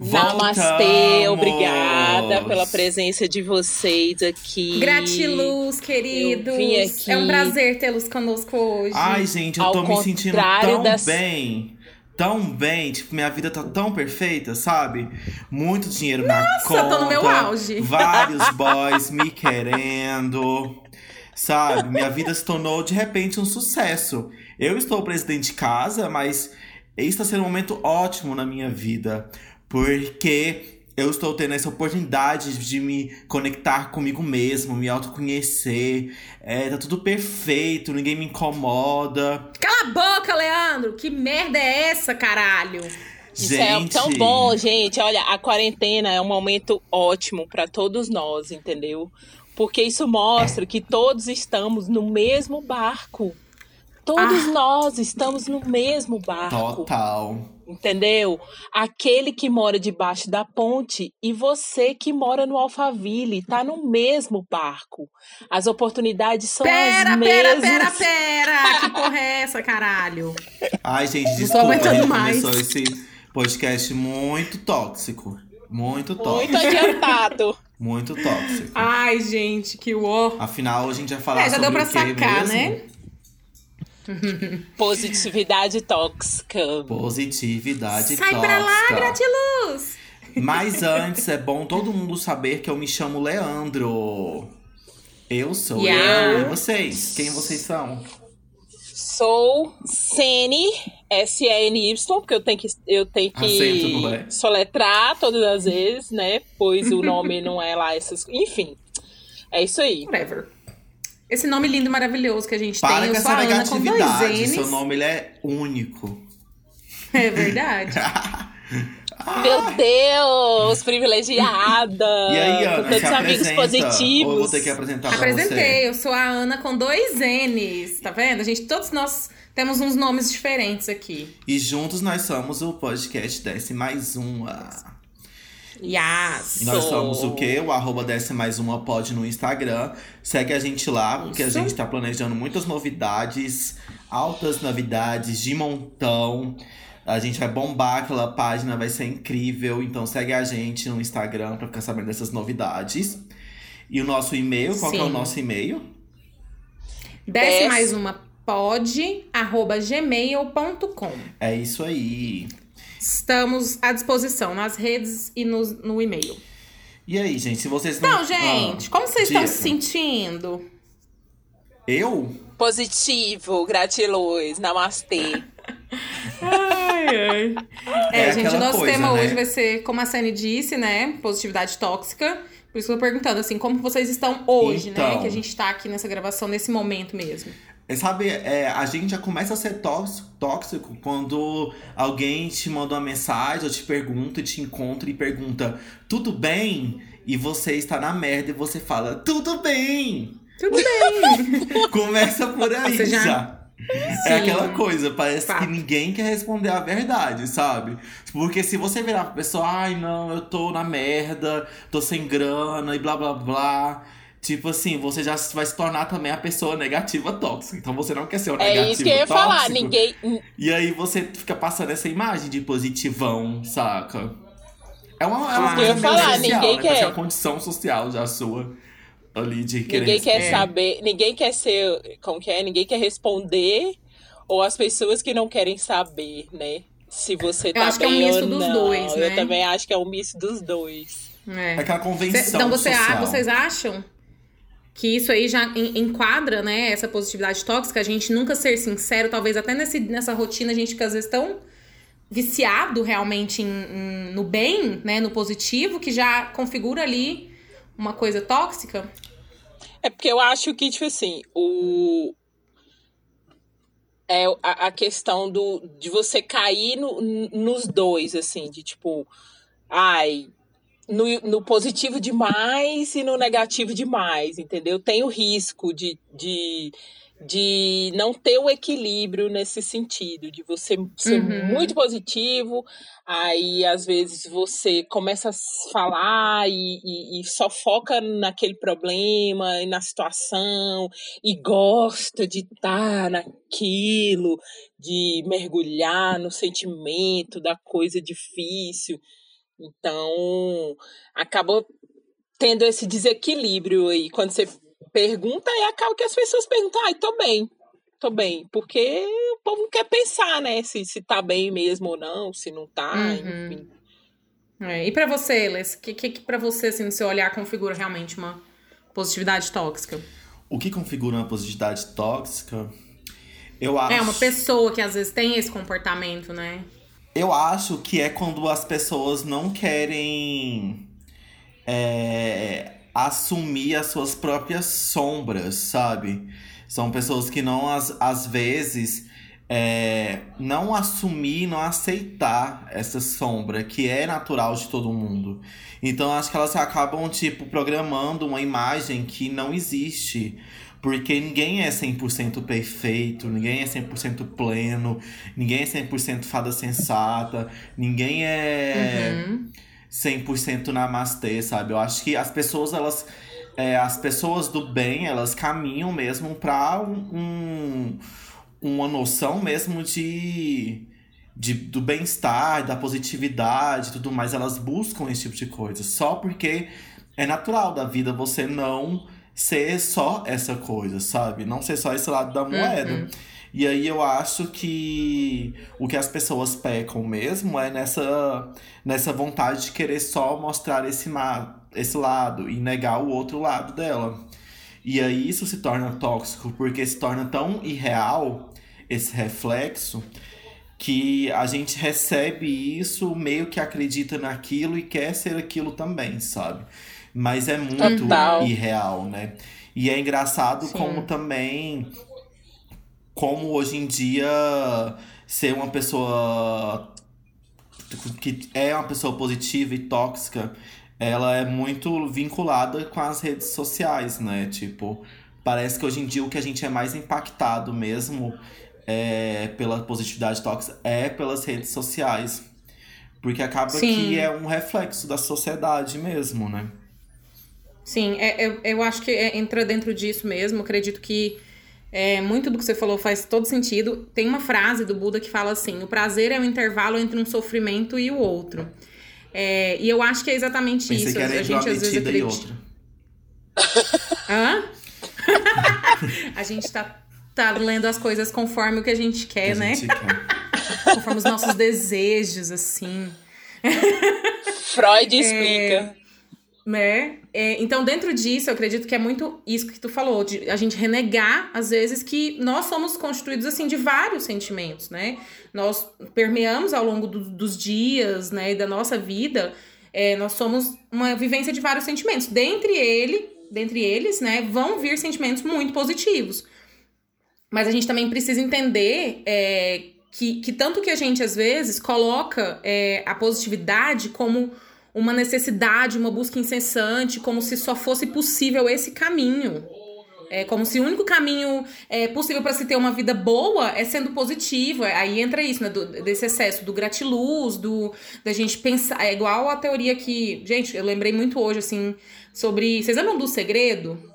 Namastê, Voltamos! obrigada pela presença de vocês aqui. Gratiluz, queridos. Eu vim aqui- É um prazer tê-los conosco hoje. Ai, gente, eu Ao tô me sentindo tão das- bem. Tão bem, tipo, minha vida tá tão perfeita, sabe? Muito dinheiro na conta. eu tô no meu auge. Vários boys me querendo. Sabe? Minha vida se tornou de repente um sucesso. Eu estou presidente de casa, mas esse está sendo um momento ótimo na minha vida. Porque eu estou tendo essa oportunidade de me conectar comigo mesmo, me autoconhecer. É, tá tudo perfeito, ninguém me incomoda. Cala a boca, Leandro! Que merda é essa, caralho? Isso é tão bom, gente. Olha, a quarentena é um momento ótimo para todos nós, entendeu? Porque isso mostra que todos estamos no mesmo barco. Todos Ah. nós estamos no mesmo barco. Total. Entendeu? Aquele que mora debaixo da ponte e você que mora no Alphaville, tá no mesmo barco. As oportunidades são Pera, as pera, mesmas. pera, pera! Que porra é essa, caralho? Ai, gente, desculpa, a aguentando gente mais. começou esse podcast muito tóxico. Muito tóxico. Muito adiantado. Muito tóxico. Ai, gente, que uó. Afinal, a gente vai falar É, já sobre deu pra sacar, mesmo? né? Positividade tóxica. Positividade Sai tóxica. pra lá, gratiluz! Mas antes, é bom todo mundo saber que eu me chamo Leandro. Eu sou Yeah. eu. E vocês? Quem vocês são? Sou Sene, S-E-N-Y, porque eu tenho que, eu tenho Acento, não é? que soletrar todas as vezes, né? Pois o nome não é lá essas. Enfim, é isso aí. Whatever. Esse nome lindo e maravilhoso que a gente Para tem. com Eu sou essa a Ana com dois. N's. Seu nome ele é único. É verdade. Meu Deus, privilegiada! E aí, Ana, com tantos amigos apresenta. Ou eu positivos. vou ter que apresentar? Apresentei, eu sou a Ana com dois N's, tá vendo? A gente, todos nós temos uns nomes diferentes aqui. E juntos nós somos o podcast Desce Mais Uma. Yas. E nós somos o quê? O arroba Desce Mais Uma pod no Instagram. Segue a gente lá, porque Isso. a gente tá planejando muitas novidades, altas novidades de montão. A gente vai bombar aquela página, vai ser incrível. Então segue a gente no Instagram pra ficar sabendo dessas novidades. E o nosso e-mail, qual que é o nosso e-mail? Desce Desce. mais uma pod, arroba gmail.com. É isso aí. Estamos à disposição nas redes e no, no e-mail. E aí, gente, se vocês não. Então, gente, Ah, como vocês estão se sentindo? Eu? Positivo, gratiluz, namastê. Ai, ai. É, É gente, o nosso coisa, tema né? hoje vai ser, como a Sani disse, né? Positividade tóxica. Por isso que eu tô perguntando, assim, como vocês estão hoje, né? Então. Que a gente tá aqui nessa gravação, nesse momento mesmo. É, Sabe, é, a gente já começa a ser tóxico, tóxico quando alguém te manda uma mensagem, ou te pergunta, te encontra e pergunta, tudo bem? E você está na merda e você fala, tudo bem! Tudo bem. Começa por aí Você já. já- É aquela coisa, parece Fato. que ninguém quer responder a verdade, sabe? Porque se você virar pra pessoa, ai não, eu tô na merda, tô sem grana e blá blá blá. Tipo assim, você já vai se tornar também a pessoa negativa tóxica. Então você não quer ser o É negativo isso que eu ia tóxico. falar. Ninguém. E aí você fica passando essa imagem de positivão, saca? É uma, é uma Ah, coisa eu meio falar, social, ninguém né? Quer. uma condição social já sua ali de querer Ninguém quer É. saber, ninguém quer ser, como que é? Ninguém quer responder, ou as pessoas que não querem saber, né? Se você tá acho que é um bem misto dos não. dois, Eu né? também acho que é um misto dos dois. É. É aquela convenção Cê- então você, social. a- vocês acham que isso aí já en- enquadra, né, essa positividade tóxica? A gente nunca ser sincero, talvez até nesse, nessa rotina a gente fica às vezes tão viciado realmente em- em- no bem, né, no positivo, que já configura ali uma coisa tóxica. É porque eu acho que, tipo assim, o. É a, a questão do, de você cair no- nos dois, assim, de tipo, ai, no, no, positivo demais e no negativo demais, entendeu? Tem o risco de, de, de não ter o equilíbrio nesse sentido, de você ser uhum. muito positivo, aí às vezes você começa a falar e, e, e, só foca naquele problema e na situação e gosta de estar naquilo, de mergulhar no sentimento da coisa difícil. Então, acabou tendo esse desequilíbrio aí. Quando você pergunta, e acaba que as pessoas perguntam, ai, ah, tô bem, tô bem. Porque o povo não quer pensar, né? Se, se tá bem mesmo ou não, se não tá, uhum. enfim. É, e para você, Les, o que, que, que para você, assim, no seu olhar, configura realmente uma positividade tóxica? O que configura uma positividade tóxica? Eu acho. É, uma pessoa que às vezes tem esse comportamento, né? Eu acho que é quando as pessoas não querem é, assumir as suas próprias sombras, sabe? São pessoas que não, às, às vezes, é, não assumir, não aceitar essa sombra, que é natural de todo mundo. Então, acho que elas acabam, tipo, programando uma imagem que não existe. Porque ninguém é 100% perfeito, ninguém é 100% pleno, ninguém é 100% fada sensata, ninguém é uhum. 100% namastê, sabe? Eu acho que as pessoas, elas. É, as pessoas do bem, elas caminham mesmo para um, uma noção mesmo de, de do bem-estar, da positividade tudo mais. Elas buscam esse tipo de coisa. Só porque é natural da vida você não ser só essa coisa, sabe? Não ser só esse lado da moeda. Uhum. E aí eu acho que o que as pessoas pecam mesmo é nessa, nessa vontade de querer só mostrar esse, esse lado e negar o outro lado dela. E aí isso se torna tóxico porque se torna tão irreal esse reflexo que a gente recebe isso, meio que acredita naquilo e quer ser aquilo também, sabe? Mas é muito Total. irreal, né? E é engraçado Sim. como também. Como hoje em dia ser uma pessoa que é uma pessoa positiva e tóxica, ela é muito vinculada com as redes sociais, né? Tipo, parece que hoje em dia o que a gente é mais impactado mesmo é, pela positividade tóxica é pelas redes sociais. Porque acaba Sim. que é um reflexo da sociedade mesmo, né? Sim, é, eu, eu acho que é, entra dentro disso mesmo. Acredito que é, muito do que você falou faz todo sentido. Tem uma frase do Buda que fala assim: o prazer é o intervalo entre um sofrimento e o outro. É, e eu acho que é exatamente Pensei isso. Que era a gente às vezes acredita. outra. Hã? a gente tá, tá lendo as coisas conforme o que a gente quer, a né? Gente quer. conforme os nossos desejos, assim. Freud explica. É, né? É, então, dentro disso, eu acredito que é muito isso que tu falou, de a gente renegar, às vezes, que nós somos constituídos, assim, de vários sentimentos, né? Nós permeamos ao longo do, dos dias, né, e da nossa vida, é, nós somos uma vivência de vários sentimentos. Dentre ele, dentre eles, né, vão vir sentimentos muito positivos. Mas a gente também precisa entender é, que, que tanto que a gente, às vezes, coloca é, a positividade como uma necessidade, uma busca incessante, como se só fosse possível esse caminho. É como se o único caminho é, possível para se ter uma vida boa é sendo positivo. É, aí entra isso, né? Do, desse excesso do gratiluz, do da gente pensar. É igual a teoria que. Gente, eu lembrei muito hoje, assim, sobre. Vocês lembram do segredo?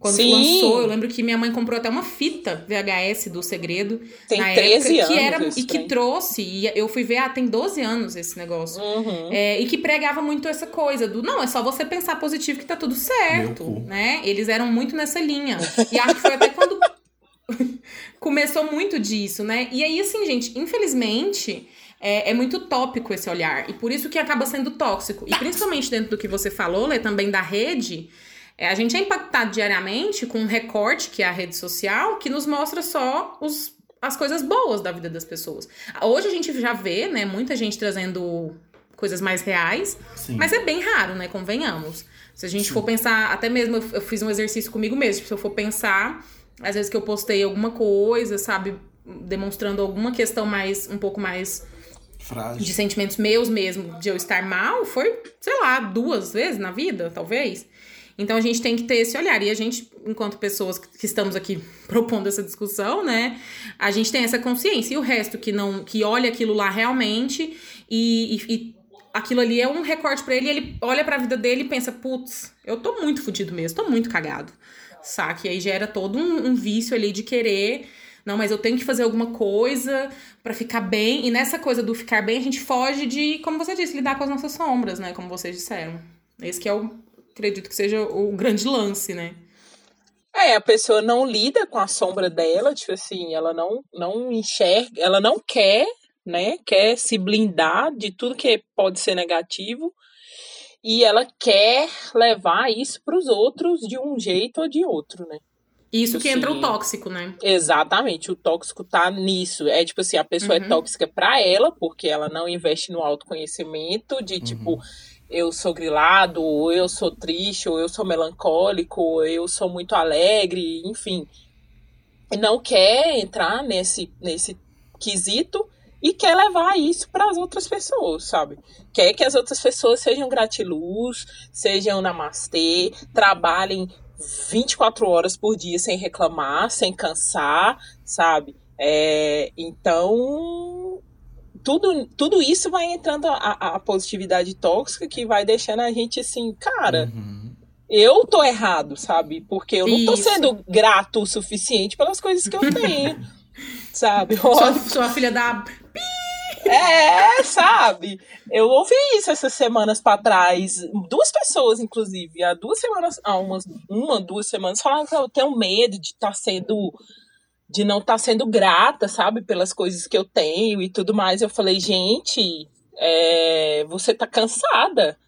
Quando Sim. lançou, eu lembro que minha mãe comprou até uma fita VHS do Segredo. Tem na 13 época, que era E que trouxe, e eu fui ver, ah, tem 12 anos esse negócio. Uhum. É, e que pregava muito essa coisa do, não, é só você pensar positivo que tá tudo certo, né? Eles eram muito nessa linha. E acho que foi até quando começou muito disso, né? E aí, assim, gente, infelizmente... É, é, muito tópico esse olhar. E por isso que acaba sendo tóxico. E principalmente dentro do que você falou, Lê, também da rede, a gente é impactado diariamente com um recorte, que é a rede social, que nos mostra só os, as coisas boas da vida das pessoas. Hoje a gente já vê, né, muita gente trazendo coisas mais reais, Sim. mas é bem raro, né, convenhamos. Se a gente Sim. for pensar, até mesmo eu, eu fiz um exercício comigo mesmo, se eu for pensar, às vezes que eu postei alguma coisa, sabe, demonstrando alguma questão mais, um pouco mais Frágil. de sentimentos meus mesmo, de eu estar mal, foi, sei lá, duas vezes na vida, talvez. Então a gente tem que ter esse olhar. E a gente, enquanto pessoas que estamos aqui propondo essa discussão, né? A gente tem essa consciência. E o resto que não, que olha aquilo lá realmente e, e, e aquilo ali é um recorte para ele, ele olha para a vida dele e pensa, putz, eu tô muito fodido mesmo, tô muito cagado. Saca? E aí gera todo um, um vício ali de querer não, mas eu tenho que fazer alguma coisa para ficar bem. E nessa coisa do ficar bem, a gente foge de, como você disse, lidar com as nossas sombras, né? Como vocês disseram. Esse que é o, acredito que seja o grande lance, né? É, a pessoa não lida com a sombra dela, tipo assim, ela não, não enxerga, ela não quer, né? Quer se blindar de tudo que pode ser negativo e ela quer levar isso para os outros de um jeito ou de outro, né? Isso que entra o tóxico, né? Exatamente, o tóxico tá nisso. É tipo assim, a pessoa é uhum. é tóxica para ela, porque ela não investe no autoconhecimento de tipo, uhum eu sou grilado, ou eu sou triste, ou eu sou melancólico, ou eu sou muito alegre, enfim. Não quer entrar nesse, nesse quesito e quer levar isso para as outras pessoas, sabe? Quer que as outras pessoas sejam gratiluz, sejam namastê, trabalhem 24 horas por dia sem reclamar, sem cansar, sabe? É, então, tudo, tudo isso vai entrando a, a positividade tóxica que vai deixando a gente assim, cara, uhum. eu tô errado, sabe? Porque eu não tô isso. sendo grato o suficiente pelas coisas que eu tenho, sabe? Sua, sua filha da. É, sabe? Eu ouvi isso essas semanas para trás. Duas pessoas, inclusive, há duas semanas, há umas, uma, duas semanas, falaram que eu tenho medo de estar tá sendo de não estar tá sendo grata, sabe, pelas coisas que eu tenho e tudo mais. Eu falei, gente, é, você tá cansada,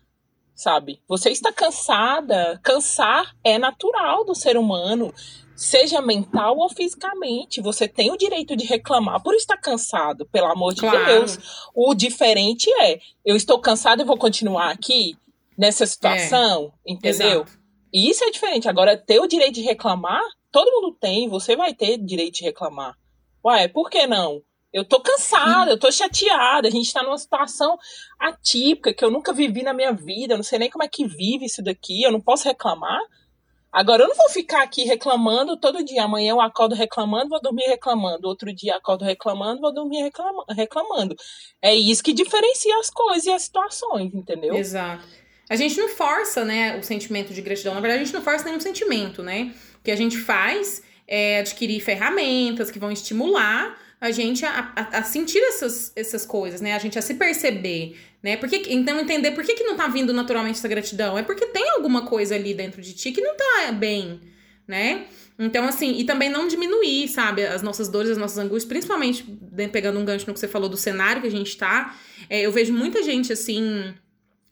sabe? Você está cansada. Cansar é natural do ser humano, seja mental ou fisicamente. Você tem o direito de reclamar por estar cansado, pelo amor de claro. Deus. O diferente é, eu estou cansado e vou continuar aqui nessa situação, é, entendeu? Exato. Isso é diferente. Agora, ter o direito de reclamar todo mundo tem, você vai ter direito de reclamar. Ué, por que não? Eu tô cansada, eu tô chateada, a gente tá numa situação atípica que eu nunca vivi na minha vida, eu não sei nem como é que vive isso daqui, eu não posso reclamar. Agora eu não vou ficar aqui reclamando todo dia. Amanhã eu acordo reclamando, vou dormir reclamando. Outro dia acordo reclamando, vou dormir reclama reclamando. É isso que diferencia as coisas e as situações, entendeu? Exato. A gente não força, né, o sentimento de gratidão. Na verdade, a gente não força nenhum sentimento, né? Que a gente faz é adquirir ferramentas que vão estimular a gente a, a, a, sentir essas, essas coisas, né? A gente a se perceber, né? Porque, então, entender por que, que não tá vindo naturalmente essa gratidão. É porque tem alguma coisa ali dentro de ti que não tá bem, né? Então, assim, e também não diminuir, sabe, as nossas dores, as nossas angústias, principalmente né, pegando um gancho no que você falou do cenário que a gente tá. É, eu vejo muita gente, assim,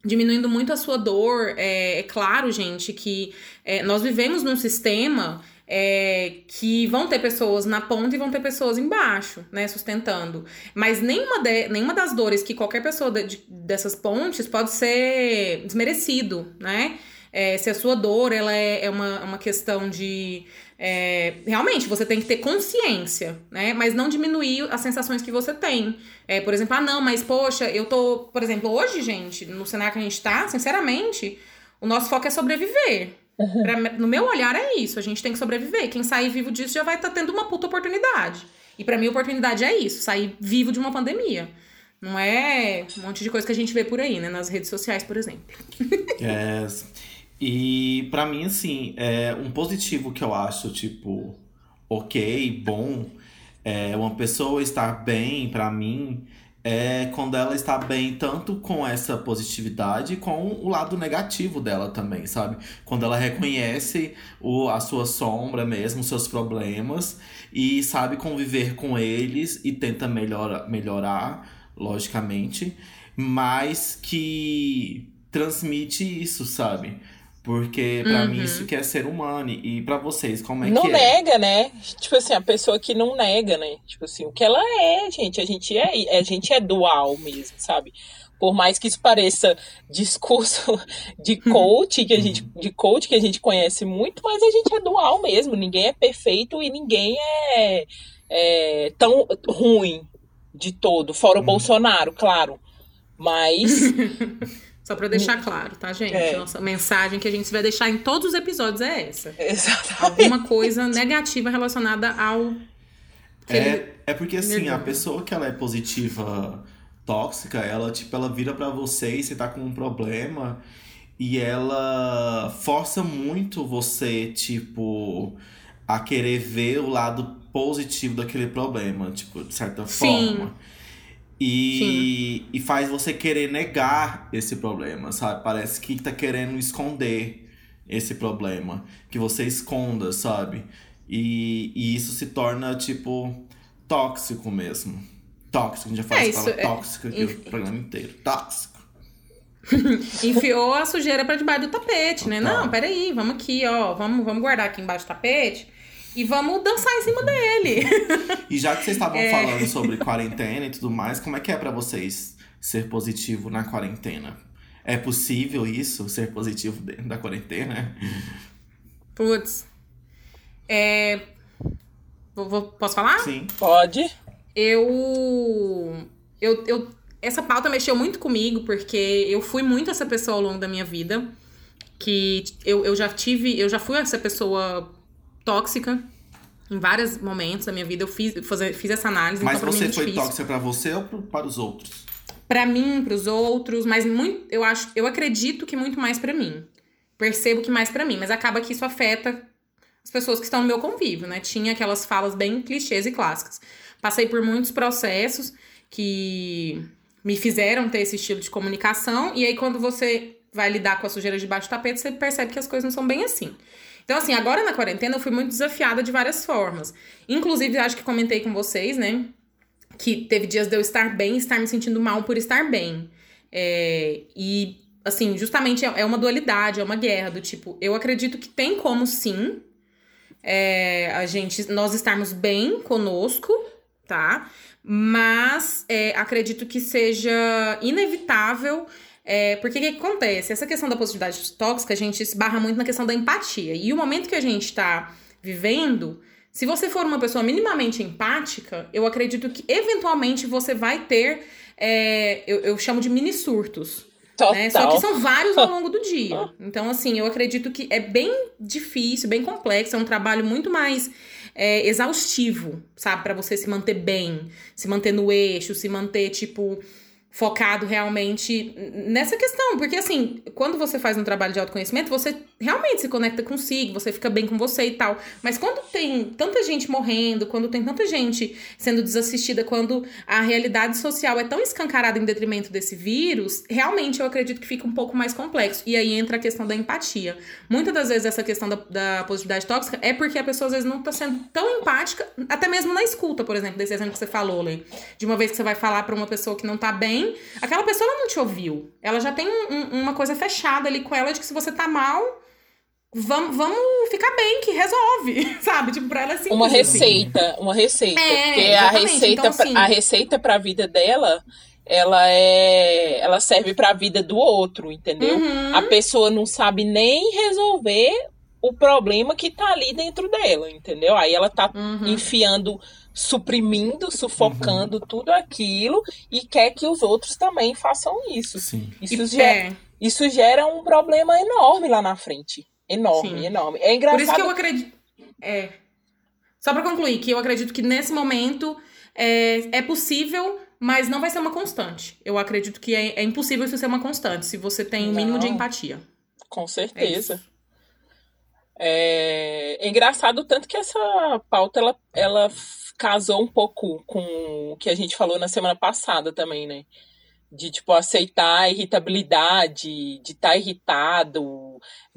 diminuindo muito a sua dor. É, é claro, gente, que é, nós vivemos num sistema é, que vão ter pessoas na ponta e vão ter pessoas embaixo, né, sustentando. Mas nenhuma, de, nenhuma das dores que qualquer pessoa de, dessas pontes pode ser desmerecido, né? É, se a sua dor ela é, é uma, uma questão de é, realmente, você tem que ter consciência, né? Mas não diminuir as sensações que você tem. É, por exemplo, ah, não, mas poxa, eu tô. Por exemplo, hoje, gente, no cenário que a gente tá, sinceramente, o nosso foco é sobreviver. Uhum. Pra, no meu olhar é isso, a gente tem que sobreviver. Quem sair vivo disso já vai estar tá tendo uma puta oportunidade. E para mim, oportunidade é isso, sair vivo de uma pandemia. Não é um monte de coisa que a gente vê por aí, né? Nas redes sociais, por exemplo. Yes. E para mim, assim, é um positivo que eu acho, tipo, ok, bom, é uma pessoa estar bem, para mim, é quando ela está bem tanto com essa positividade com o lado negativo dela também, sabe? Quando ela reconhece o, a sua sombra mesmo, seus problemas e sabe conviver com eles e tenta melhora, melhorar, logicamente, mas que transmite isso, sabe? Porque para uhum. mim isso que é ser humano. E para vocês, como é não que é? Não nega, né? Tipo assim, a pessoa que não nega, né? Tipo assim, o que ela é, gente. A gente é, a gente é dual mesmo, sabe? Por mais que isso pareça discurso de uhum. coach, que a gente, de coach que a gente conhece muito, mas a gente é dual mesmo. Ninguém é perfeito e ninguém é, é tão ruim, de todo, fora o hum. Bolsonaro, claro. Mas. Só para deixar claro, tá, gente? É. Nossa mensagem que a gente vai deixar em todos os episódios é essa. Exatamente. Alguma coisa negativa relacionada ao. É, é porque assim, a pessoa que ela é positiva tóxica, ela, tipo, ela vira para você e você tá com um problema e ela força muito você, tipo, a querer ver o lado positivo daquele problema, tipo, de certa Sim. forma. E, e faz você querer negar esse problema, sabe? Parece que tá querendo esconder esse problema. Que você esconda, sabe? E, e isso se torna, tipo, tóxico mesmo. Tóxico, a gente já fala é, palavra é... tóxica aqui o programa inteiro. Tóxico. Enfiou a sujeira para debaixo do tapete, né? Não, peraí, vamos aqui, ó. Vamos, vamos guardar aqui embaixo do tapete e vamos dançar em cima dele. E já que vocês estavam é... falando sobre quarentena e tudo mais, como é que é para vocês ser positivo na quarentena? É possível isso, ser positivo dentro da quarentena? Putz. É. Vou, vou, posso falar? Sim. Pode. Eu, eu. Eu. Essa pauta mexeu muito comigo, porque eu fui muito essa pessoa ao longo da minha vida. Que eu, eu já tive. Eu já fui essa pessoa tóxica em vários momentos da minha vida. Eu fiz, fiz essa análise. Mas então, você mim, é foi difícil. tóxica para você ou para os outros? Para mim, para os outros, mas muito, eu acho, eu acredito que muito mais para mim. Percebo que mais para mim, mas acaba que isso afeta as pessoas que estão no meu convívio, né? Tinha aquelas falas bem clichês e clássicas. Passei por muitos processos que me fizeram ter esse estilo de comunicação, e aí quando você vai lidar com a sujeira debaixo do tapete, você percebe que as coisas não são bem assim. Então, assim, agora na quarentena eu fui muito desafiada de várias formas. Inclusive, acho que comentei com vocês, né? Que teve dias de eu estar bem e estar me sentindo mal por estar bem. É, e, assim, justamente é uma dualidade, é uma guerra do tipo, eu acredito que tem como sim é, a gente, nós estarmos bem conosco, tá? Mas é, acredito que seja inevitável é, porque o que, que, acontece? Essa questão da positividade tóxica, a gente esbarra muito na questão da empatia. E o momento que a gente está vivendo, se você for uma pessoa minimamente empática, eu acredito que eventualmente você vai ter, é, eu, eu, chamo de mini surtos. Né? Só que são vários ao longo do dia. Então, assim, eu acredito que é bem difícil, bem complexo, é um trabalho muito mais é, exaustivo, sabe? para você se manter bem, se manter no eixo, se manter, tipo focado realmente nessa questão, porque assim, quando você faz um trabalho de autoconhecimento, você realmente se conecta consigo, você fica bem com você e tal. Mas quando tem tanta gente morrendo, quando tem tanta gente sendo desassistida, quando a realidade social é tão escancarada em detrimento desse vírus, realmente eu acredito que fica um pouco mais complexo. E aí entra a questão da empatia. Muitas das vezes essa questão da, da positividade tóxica é porque a pessoa às vezes não tá sendo tão empática, até mesmo na escuta, por exemplo, desse exemplo que você falou, Lê. De uma vez que você vai falar para uma pessoa que não tá bem, aquela pessoa não te ouviu. Ela já tem um, um, uma coisa fechada ali com ela de que se você tá mal, vamos, vamos ficar bem, que resolve, sabe? Tipo, pra ela assim. Uma receita, uma receita. É, porque a receita, então, assim, a receita pra vida dela ela é ela serve para a vida do outro, entendeu? Uhum. A pessoa não sabe nem resolver o problema que tá ali dentro dela, entendeu? Aí ela tá uhum. enfiando suprimindo, sufocando uhum. tudo aquilo e quer que os outros também façam isso. Sim. Isso, gera, é. isso gera um problema enorme lá na frente. Enorme, Sim. enorme. É engraçado. Por isso que eu acredito. É. Só para concluir, que eu acredito que nesse momento é, é possível, mas não vai ser uma constante. Eu acredito que é, é impossível isso ser uma constante, se você tem o um mínimo de empatia. Com certeza. É, é, engraçado tanto que essa pauta ela, ela casou um pouco com o que a gente falou na semana passada também, né? De, tipo, aceitar a irritabilidade, de estar tá irritado,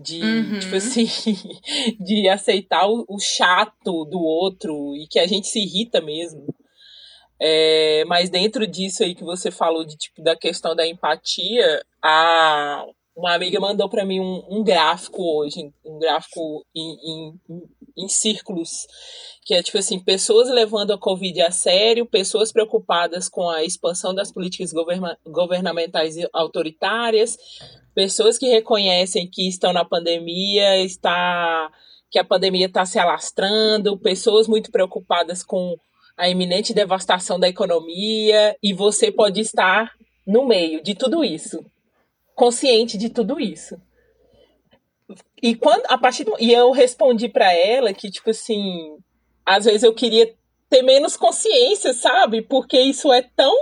de, uhum. tipo assim, de aceitar o, o, chato do outro e que a gente se irrita mesmo. É, mas dentro disso aí que você falou, de, tipo, da questão da empatia, a, uma amiga mandou para mim um, um, gráfico hoje, um gráfico em, em, em, círculos, que é tipo assim, pessoas levando a Covid a sério, pessoas preocupadas com a expansão das políticas governa governamentais autoritárias, pessoas que reconhecem que estão na pandemia, está que a pandemia está se alastrando, pessoas muito preocupadas com a iminente devastação da economia, e você pode estar no meio de tudo isso, consciente de tudo isso. E quando a partir do, e eu respondi para ela que tipo assim, às vezes eu queria ter menos consciência, sabe? Porque isso é tão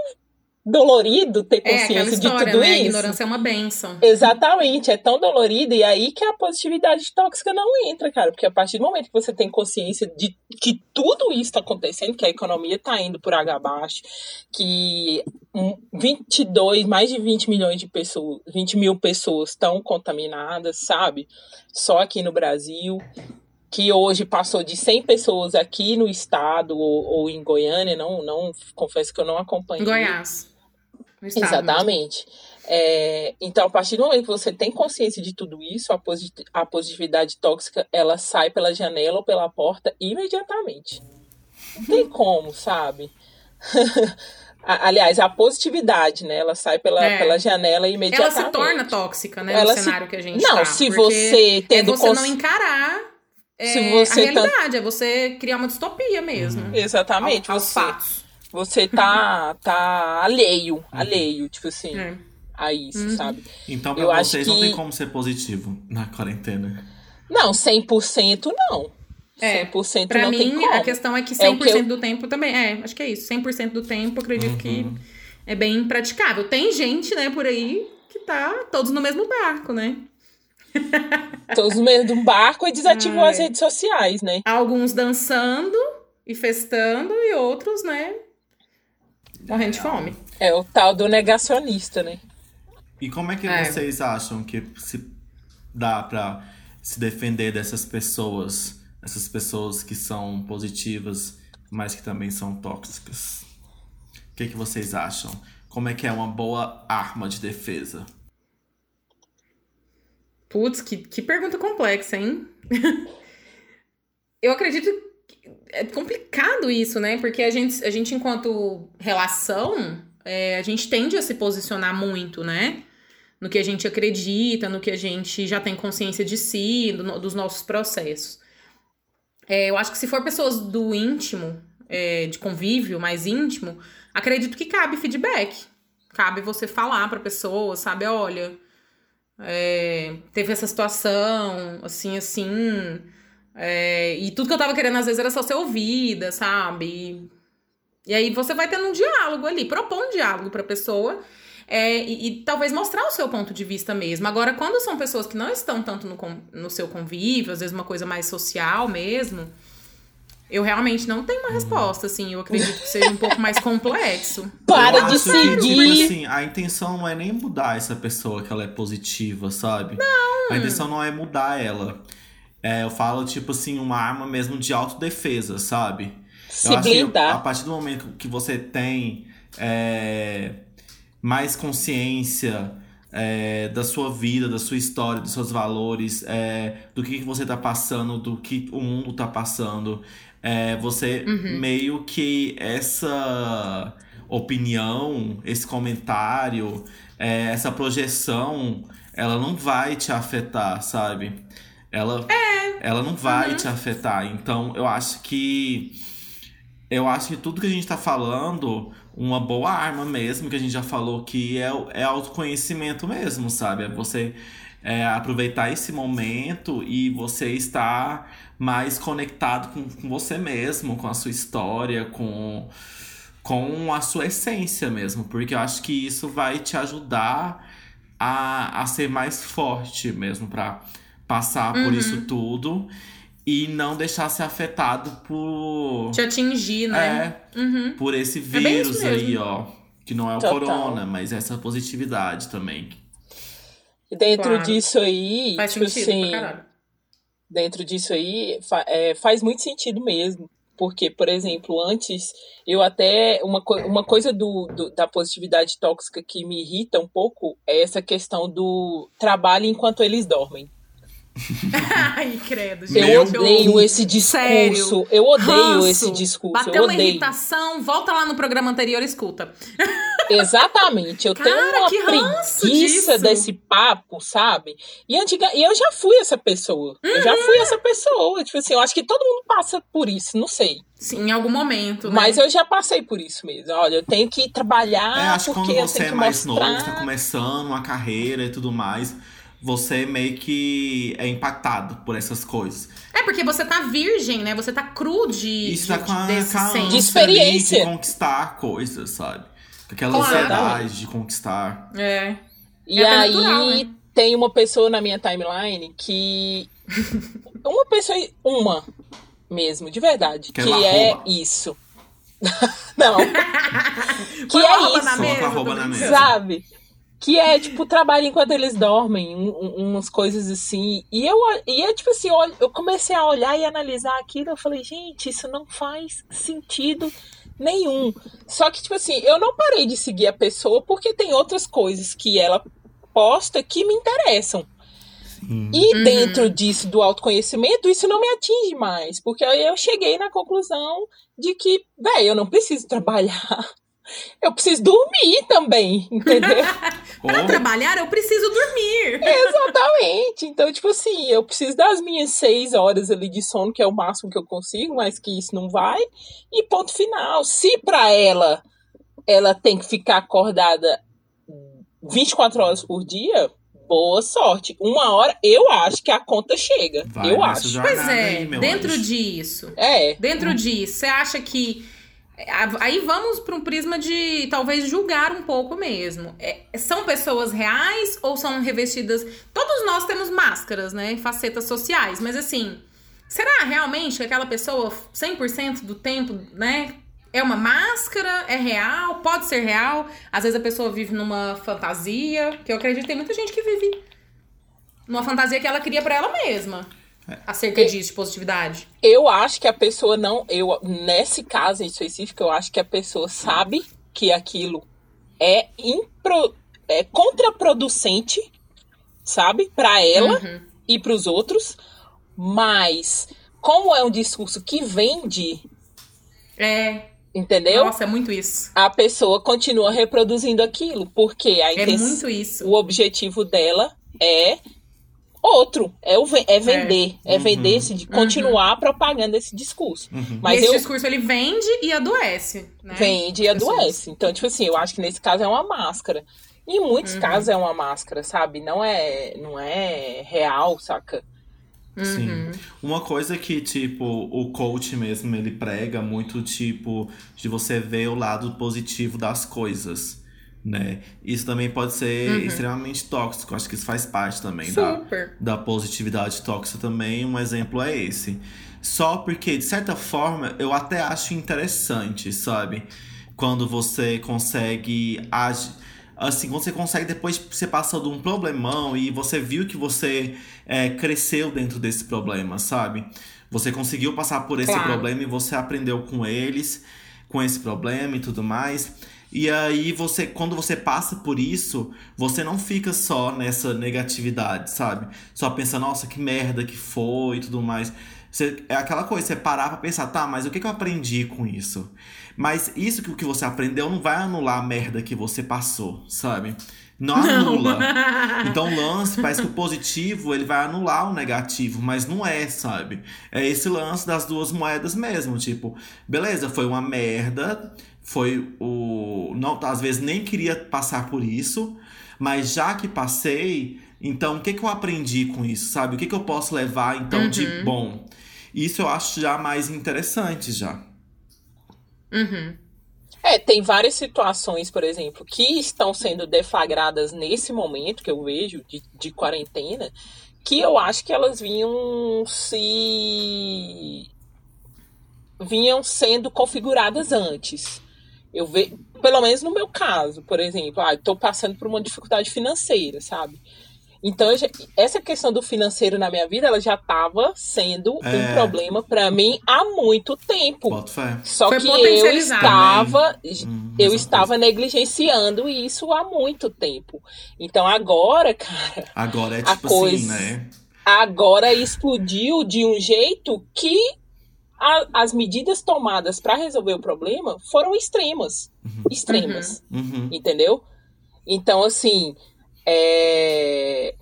dolorido ter é, consciência é, história, de tudo né? isso. A ignorância é uma benção. Exatamente, é tão dolorido e aí que a positividade tóxica não entra, cara, porque a partir do momento que você tem consciência de que tudo isso está acontecendo, que a economia está indo por água abaixo, que 22, mais de 20 milhões de pessoas, 20 mil pessoas estão contaminadas, sabe? Só aqui no Brasil, que hoje passou de 100 pessoas aqui no estado ou, ou em Goiânia, não, não confesso que eu não acompanhei. Goiás. Exatamente. É, então, a partir do momento que você tem consciência de tudo isso, a, posit a positividade tóxica ela sai pela janela ou pela porta imediatamente. Não tem como, sabe? Aliás, a positividade, né? Ela sai pela, é. pela janela imediatamente. Ela se torna tóxica, né? Ela no cenário se... que a gente Não, tá, se você tendo é você cons... não encarar é, se você a tá realidade, tá... é você criar uma distopia mesmo. Uhum. Exatamente. Ao, você, fatos. Você tá, tá alheio, uhum. alheio, tipo assim, é. a isso, uhum. sabe? Então pra Eu vocês que... não tem como ser positivo na quarentena. Não, 100% não. É, 100% pra não mim, tem como. a questão é que 100% é que eu... do tempo também. É, acho que é isso. 100% do tempo, acredito que uhum. é bem impraticável. Tem gente, né, por aí que tá todos no mesmo barco, né? Todos no meio de um barco e desativou Ai. as redes sociais, né? Alguns dançando e festando e outros, né? Morrendo de fome. É o tal do negacionista, né? E como é que é. vocês acham que se dá pra se defender dessas pessoas, essas pessoas que são positivas, mas que também são tóxicas? O que, que vocês acham? Como é que é uma boa arma de defesa? Putz, que, que pergunta complexa, hein? eu acredito que é complicado isso, né? Porque a gente, a gente enquanto relação, é, a gente tende a se posicionar muito, né? No que a gente acredita, no que a gente já tem consciência de si, do, dos nossos processos. É, eu acho que se for pessoas do íntimo, é, de convívio mais íntimo, acredito que cabe feedback. Cabe você falar pra pessoa, sabe? Olha, é, teve essa situação, assim, assim. É, e tudo que eu tava querendo, às vezes, era só ser ouvida, sabe? E, e aí você vai tendo um diálogo ali, propor um diálogo pra pessoa. É, e, e, talvez mostrar o seu ponto de vista mesmo. Agora, quando são pessoas que não estão tanto no, no seu convívio, às vezes uma coisa mais social mesmo, eu realmente não tenho uma resposta, assim. Eu acredito que seja um pouco mais complexo. Para de seguir! Que, tipo assim, a intenção não é nem mudar essa pessoa que ela é positiva, sabe? Não! A intenção não é mudar ela. É, eu falo, tipo assim, uma arma mesmo de autodefesa, sabe? Se eu blindar. acho que a partir do momento que você tem é, mais consciência é, da sua vida, da sua história, dos seus valores, é, do que, que você tá passando, do que o mundo tá passando é, você uhum. meio que essa opinião, esse comentário, é, essa projeção, ela não vai te afetar, sabe? Ela, é. ela não vai uhum. te afetar. Então, eu acho que. Eu acho que tudo que a gente tá falando, uma boa arma mesmo, que a gente já falou que é, é autoconhecimento mesmo, sabe? É você é, aproveitar esse momento e você estar mais conectado com, com você mesmo, com a sua história, com, com a sua essência mesmo, porque eu acho que isso vai te ajudar a, a ser mais forte mesmo para passar uhum. por isso tudo e não deixar ser afetado por. Te atingir, né? É, uhum. por esse é vírus é aí, ó. Que não é o Total. corona, mas essa positividade também. E dentro claro. disso aí, faz tipo sentido assim, dentro disso aí, fa é, faz muito sentido mesmo. Porque, por exemplo, antes eu até. Uma, co uma coisa do, do, da positividade tóxica que me irrita um pouco é essa questão do trabalho enquanto eles dormem. Ai, credo, gente. Eu odeio esse discurso. Sério? Eu odeio Ranço. esse discurso. Bateu eu odeio. uma irritação, volta lá no programa anterior e escuta. Exatamente. Eu Cara, tenho uma preguiça disso. desse papo, sabe? E, antiga, e eu já fui essa pessoa. Eu já fui essa pessoa. Tipo assim, eu acho que todo mundo passa por isso, não sei. Sim, em algum momento, né? Mas eu já passei por isso mesmo. Olha, eu tenho que trabalhar É, acho que porque quando eu você tenho é mais mostrar. novo, tá começando uma carreira e tudo mais, você meio que é impactado por essas coisas. É porque você tá virgem, né? Você tá cru de, Isso de, tá com a, desse com. De experiência. de conquistar coisas, sabe? Com Aquela Claro. ansiedade de conquistar. É. E É aí natural, né? tem uma pessoa na minha timeline que. uma pessoa. Uma mesmo, de verdade. Que Que, ela é rouba. isso. Não. que Põe é isso. na Coloca mesa, a roupa tô na mesa. Sabe? Que é, tipo, trabalho enquanto eles dormem, um- um- umas coisas assim. E eu, e eu tipo assim, eu, eu comecei a olhar e analisar aquilo. Eu falei, gente, isso não faz sentido nenhum. Só que, tipo assim, eu não parei de seguir a pessoa porque tem outras coisas que ela posta que me interessam. Sim. E Uhum. dentro disso, do autoconhecimento, isso não me atinge mais. Porque aí eu cheguei na conclusão de que, velho, eu não preciso trabalhar. Eu preciso dormir também, entendeu? Pra Ou- trabalhar, eu preciso dormir. Exatamente. Então, tipo assim, eu preciso das minhas seis horas ali de sono, que é o máximo que eu consigo, mas que isso não vai. E ponto final. Se pra ela, ela tem que ficar acordada 24 horas por dia, boa sorte. Uma hora, eu acho que a conta chega. vai eu acho. Pois é, aí, dentro anjo. disso. É. Dentro disso, você acha que. Aí vamos para um prisma de talvez julgar um pouco mesmo. É, são pessoas reais ou são revestidas. Todos nós temos máscaras, né? Facetas sociais, mas assim. Será realmente que aquela pessoa 100% do tempo, né? É uma máscara? É real? Pode ser real? Às vezes a pessoa vive numa fantasia, que eu acredito que tem muita gente que vive numa fantasia que ela cria pra ela mesma. Acerca disso, de positividade. Eu acho que a pessoa não. Eu, nesse caso em específico, eu acho que a pessoa sabe que aquilo é, impro, é contraproducente, sabe? Pra ela Uhum. e pros outros. Mas, como é um discurso que vende, É, entendeu? Nossa, é muito isso. A pessoa continua reproduzindo aquilo. Porque a É intenção- muito isso. o objetivo dela é outro, é, o, é vender, é, Uhum. vender esse, de continuar propagando esse discurso. Uhum. Mas e esse eu discurso ele vende e adoece, né? vende e adoece. Então, tipo assim, eu acho que nesse caso é uma máscara. Em muitos Uhum. casos é uma máscara, sabe? Não é, não é real, saca? Sim. Uhum. Uma coisa que, tipo, o coach mesmo, ele prega muito, tipo, de você ver o lado positivo das coisas, né? Isso também pode ser Uhum. extremamente tóxico. Acho que isso faz parte também da, da positividade tóxica também. Um exemplo é esse. Só porque, de certa forma, eu até acho interessante, sabe? Quando você consegue agir. Assim, quando você consegue, depois que você passou de um problemão e você viu que você é, cresceu dentro desse problema, sabe? Você conseguiu passar por esse Claro. problema e você aprendeu com eles, com esse problema e tudo mais. E aí você, quando você passa por isso, você não fica só nessa negatividade, sabe? Só pensa, nossa, que merda que foi e tudo mais. Você- é aquela coisa, você parar pra pensar, tá, mas o que, que eu aprendi com isso? Mas isso que que você aprendeu não vai anular a merda que você passou, sabe? Não anula. Então o lance, parece que o positivo ele vai anular o negativo, mas não é, sabe? É esse lance das duas moedas mesmo, tipo, beleza, foi uma merda, foi o não, às vezes nem queria passar por isso, mas já que passei, então o que que eu aprendi com isso, sabe? O que que eu posso levar então de Uhum. bom? Isso eu acho já mais interessante já. Uhum. É, tem várias situações, por exemplo, que estão sendo deflagradas nesse momento que eu vejo de, de quarentena, que eu acho que elas vinham se. vinham sendo configuradas antes. Eu vejo, pelo menos no meu caso, por exemplo, ah, tô passando por uma dificuldade financeira, sabe? Então, já- essa questão do financeiro na minha vida, ela já estava sendo É. um problema para mim há muito tempo. Boto fé. Só Foi que eu estava, Hum, eu estava negligenciando isso há muito tempo. Então agora, cara, Agora é a tipo coisa- assim, né? agora explodiu de um jeito que a, as medidas tomadas para resolver o problema foram extremas. Uhum. Extremas. Uhum. Entendeu? Então, assim. É...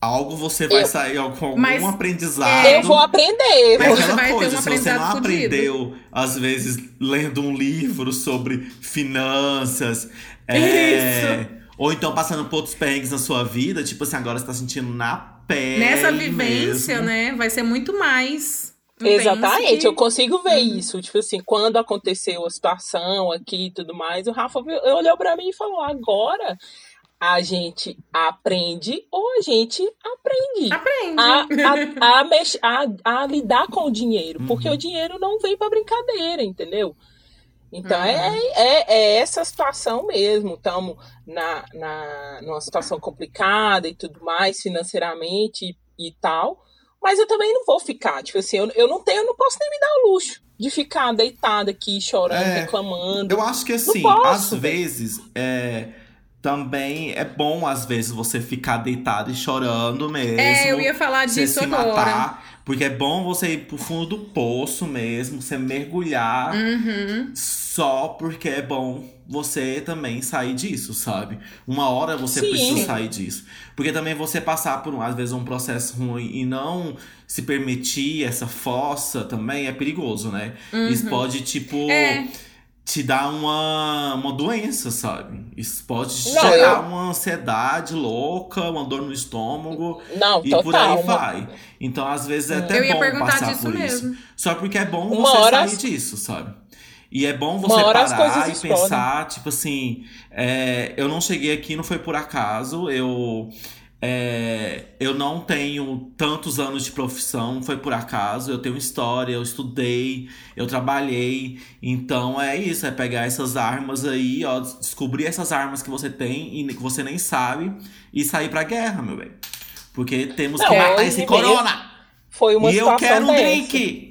Algo você vai eu, sair com algum mas, aprendizado. Eu vou aprender. É você vai coisa, ter um se você não fudido. aprendeu, às vezes, lendo um livro sobre finanças. É, ou então passando por outros perrengues na sua vida, tipo assim, agora você tá sentindo na pele. Nessa vivência, mesmo. né? Vai ser muito mais. Exatamente, que... eu consigo ver uhum. isso. Tipo assim, quando aconteceu a situação aqui e tudo mais, o Rafa olhou para mim e falou: agora a gente aprende ou a gente aprende. Aprende. A, a, a, mex, a, a lidar com o dinheiro. Uhum. Porque o dinheiro não vem para brincadeira, entendeu? Então é, uhum. é, é, é, essa situação mesmo. Estamos na, na, numa situação complicada e tudo mais, financeiramente e, e, tal. Mas eu também não vou ficar. Tipo assim, eu, eu não tenho, eu não posso nem me dar o luxo de ficar deitada aqui, chorando, é, reclamando. Eu acho que assim, às vezes. É também é bom, às vezes, você ficar deitado e chorando mesmo. É, eu ia falar disso se agora. Matar, porque é bom você ir pro fundo do poço mesmo, você mergulhar uhum. só porque é bom você também sair disso, sabe? Uma hora você Sim. precisa sair disso. Porque também você passar por, às vezes, um processo ruim e não se permitir essa fossa também é perigoso, né? Uhum. Isso pode, tipo. É te dá uma, uma doença, sabe? Isso pode não, gerar eu... uma ansiedade louca, uma dor no estômago. Não, e total, por aí vai. Então, às vezes, é até eu bom passar por mesmo. isso. Só porque é bom uma você sair disso, sabe? E é bom você parar e pensar, tipo assim, é, eu não cheguei aqui, não foi por acaso, eu é, eu não tenho tantos anos de profissão, foi por acaso. Eu tenho história, eu estudei, eu trabalhei. Então é isso, é pegar essas armas aí, ó, descobrir essas armas que você tem e que você nem sabe e sair pra guerra, meu bem. Porque temos não, que matar esse corona. Foi uma e eu quero um drink.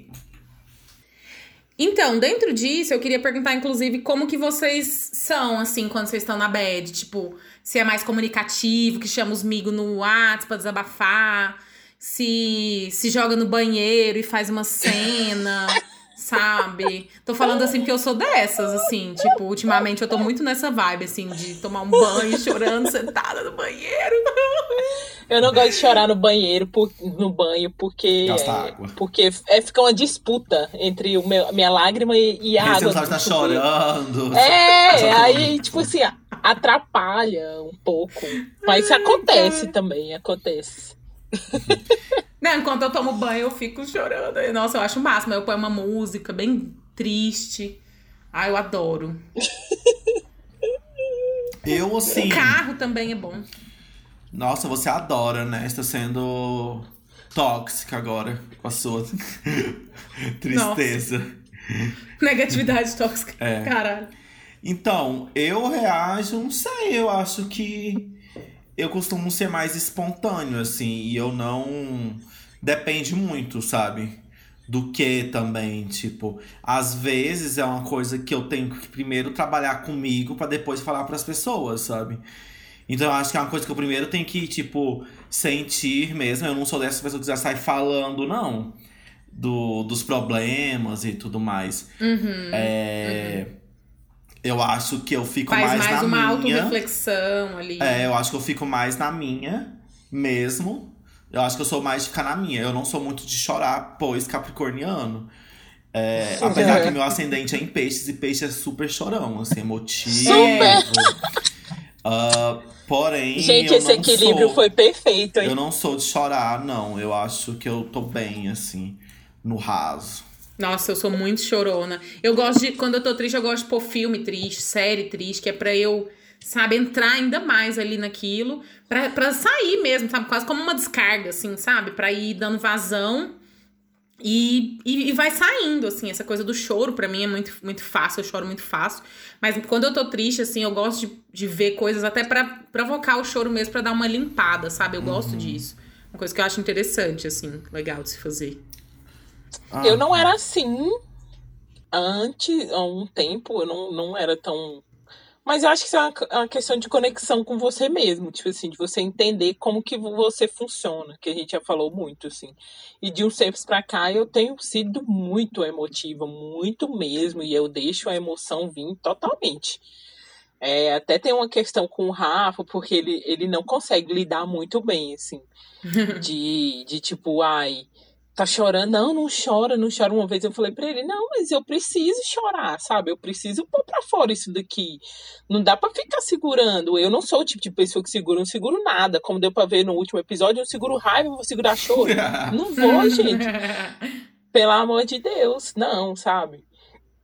Então, dentro disso, eu queria perguntar, inclusive, como que vocês são, assim, quando vocês estão na bed. Tipo, se é mais comunicativo, que chama os migos no WhatsApp pra desabafar, se se joga no banheiro e faz uma cena, sabe? Tô falando assim porque eu sou dessas, assim, tipo, ultimamente eu tô muito nessa vibe, assim, de tomar um banho chorando sentada no banheiro. Eu não gosto de chorar no banheiro, por, no banho, porque. Gasta água. Porque é, fica uma disputa entre o meu, minha lágrima e, e a água. Você tá chorando. É, aí, tipo assim, atrapalha um pouco. Mas Ai, acontece cara. também, acontece. Não, enquanto eu tomo banho, eu fico chorando. Nossa, eu acho o máximo. Eu ponho uma música bem triste. Ai, eu adoro. Eu, assim. O carro também é bom. Nossa, você adora, né? Está sendo tóxica agora com a sua tristeza. Negatividade tóxica. É. Caralho. Então, eu reajo, não sei, eu acho que eu costumo ser mais espontâneo, assim, e eu não. Depende muito, sabe? Do que também, tipo, às vezes é uma coisa que eu tenho que primeiro trabalhar comigo para depois falar para as pessoas, sabe? Então eu acho que é uma coisa que eu primeiro tenho que, tipo, sentir mesmo. Eu não sou dessa pessoa que já sai falando, não. Do, dos problemas e tudo mais. Uhum, é. Uhum. Eu acho que eu fico Faz mais, mais na uma minha. auto-reflexão ali. É, eu acho que eu fico mais na minha mesmo. Eu acho que eu sou mais de ficar na minha. Eu não sou muito de chorar, pois capricorniano. É, apesar que meu ascendente é em peixes e peixe é super chorão, assim, emotivo. Super! Uh, porém. Gente, esse equilíbrio sou, foi perfeito, hein? Eu não sou de chorar, não. Eu acho que eu tô bem, assim, no raso. Nossa, eu sou muito chorona. Eu gosto de. Quando eu tô triste, eu gosto de pôr filme triste, série triste, que é pra eu, sabe, entrar ainda mais ali naquilo. Pra, pra sair mesmo, sabe? Quase como uma descarga, assim, sabe? Pra ir dando vazão. E, e, e, vai saindo, assim, essa coisa do choro, para mim é muito, muito fácil, eu choro muito fácil. Mas quando eu tô triste, assim, eu gosto de, de ver coisas até para provocar o choro mesmo, para dar uma limpada, sabe? Eu uhum. gosto disso. Uma coisa que eu acho interessante, assim, legal de se fazer. Ah, eu não era assim antes, há um tempo, eu não, não era tão. Mas eu acho que isso é uma, é uma, questão de conexão com você mesmo, tipo assim, de você entender como que você funciona, que a gente já falou muito, assim. E de uns tempos pra cá eu tenho sido muito emotiva, muito mesmo, e eu deixo a emoção vir totalmente. É, até tem uma questão com o Rafa, porque ele, ele não consegue lidar muito bem, assim. de, de tipo, ai, tá chorando, não, não chora, não chora. Uma vez eu falei pra ele, não, mas eu preciso chorar, sabe? Eu preciso pôr pra fora isso daqui. Não dá pra ficar segurando. Eu não sou o tipo de pessoa que segura, não seguro nada. Como deu pra ver no último episódio, eu seguro raiva, vou segurar choro. não vou, gente. Pelo amor de Deus, não, sabe?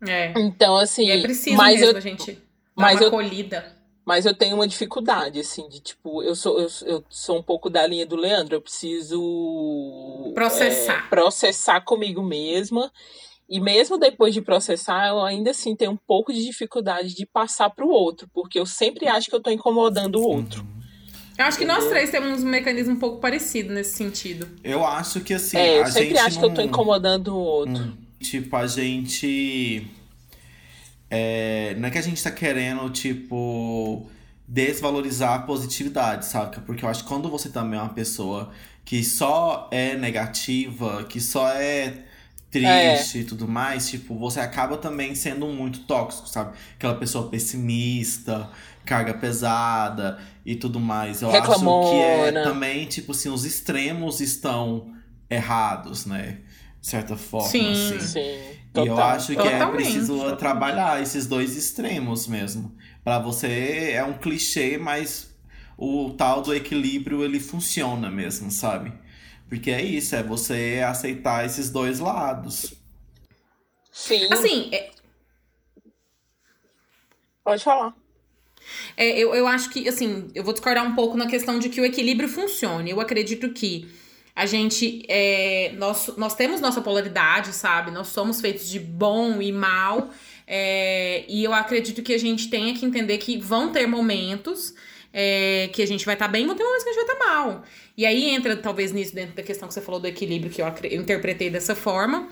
É. Então, assim. E é preciso mas mesmo, eu, gente. mas uma eu, acolhida. Mas eu tenho uma dificuldade, assim, de tipo, eu sou, eu, eu sou um pouco da linha do Leandro, eu preciso processar. É, processar comigo mesma. E mesmo depois de processar, eu ainda assim tenho um pouco de dificuldade de passar para o outro, porque eu sempre acho que eu estou incomodando o outro. Uhum. Eu acho que nós três temos um mecanismo um pouco parecido nesse sentido. Eu acho que assim. É, eu sempre acho não... que eu estou incomodando o outro. Hum, tipo, a gente é, não é que a gente tá querendo, tipo, desvalorizar a positividade, saca? Porque eu acho que quando você também é uma pessoa que só é negativa, que só é triste é. e tudo mais, tipo, você acaba também sendo muito tóxico, sabe? Aquela pessoa pessimista, carga pesada e tudo mais. Eu Reclamona. acho que é também, tipo assim, os extremos estão errados, né? De certa forma, sim, assim. Sim. Total. E eu acho que Totalmente. é preciso trabalhar esses dois extremos mesmo. Para você é um clichê, mas o tal do equilíbrio ele funciona mesmo, sabe? Porque é isso, é você aceitar esses dois lados. Sim. Assim, é... pode falar. É, eu, eu acho que, assim, eu vou discordar um pouco na questão de que o equilíbrio funcione. Eu acredito que a gente é, nós, nós temos nossa polaridade, sabe? Nós somos feitos de bom e mal. É, e eu acredito que a gente tenha que entender que vão ter momentos é, que a gente vai estar tá bem, vão ter momentos que a gente vai estar tá mal. E aí entra, talvez, nisso, dentro da questão que você falou do equilíbrio, que eu, eu interpretei dessa forma.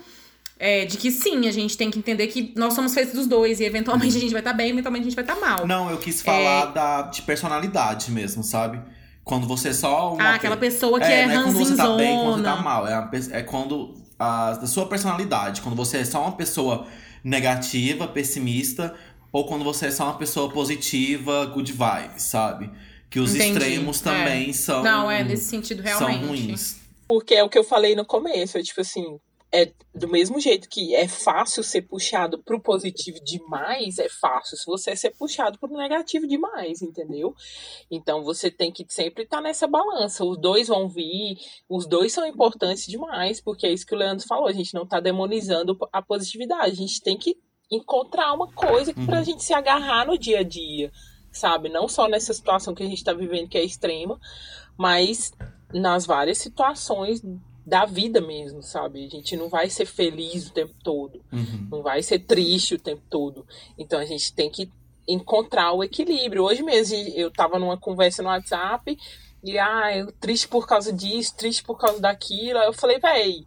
É, de que sim, a gente tem que entender que nós somos feitos dos dois e eventualmente a gente vai estar tá bem, eventualmente a gente vai estar tá mal. Não, eu quis falar é... da, de personalidade mesmo, sabe? Quando você é só uma. Ah, aquela pessoa que é, é, não é quando você tá bem, quando você tá mal. É, é quando. A, da sua personalidade. Quando você é só uma pessoa negativa, pessimista, ou quando você é só uma pessoa positiva, good vibes, sabe? Que os Entendi. extremos é. também é. são. Não, é nesse sentido realmente. São ruins. Porque é o que eu falei no começo, é tipo assim, é do mesmo jeito que é fácil ser puxado pro positivo demais, é fácil se você ser puxado pro negativo demais, entendeu? Então você tem que sempre estar tá nessa balança. Os dois vão vir, os dois são importantes demais, porque é isso que o Leandro falou, a gente não tá demonizando a positividade, a gente tem que encontrar uma coisa uhum. pra gente se agarrar no dia a dia, sabe? Não só nessa situação que a gente tá vivendo que é extrema, mas nas várias situações da vida mesmo, sabe? A gente não vai ser feliz o tempo todo, uhum. não vai ser triste o tempo todo. Então a gente tem que encontrar o equilíbrio. Hoje mesmo eu tava numa conversa no WhatsApp e ah, eu triste por causa disso, triste por causa daquilo. Eu falei, véi,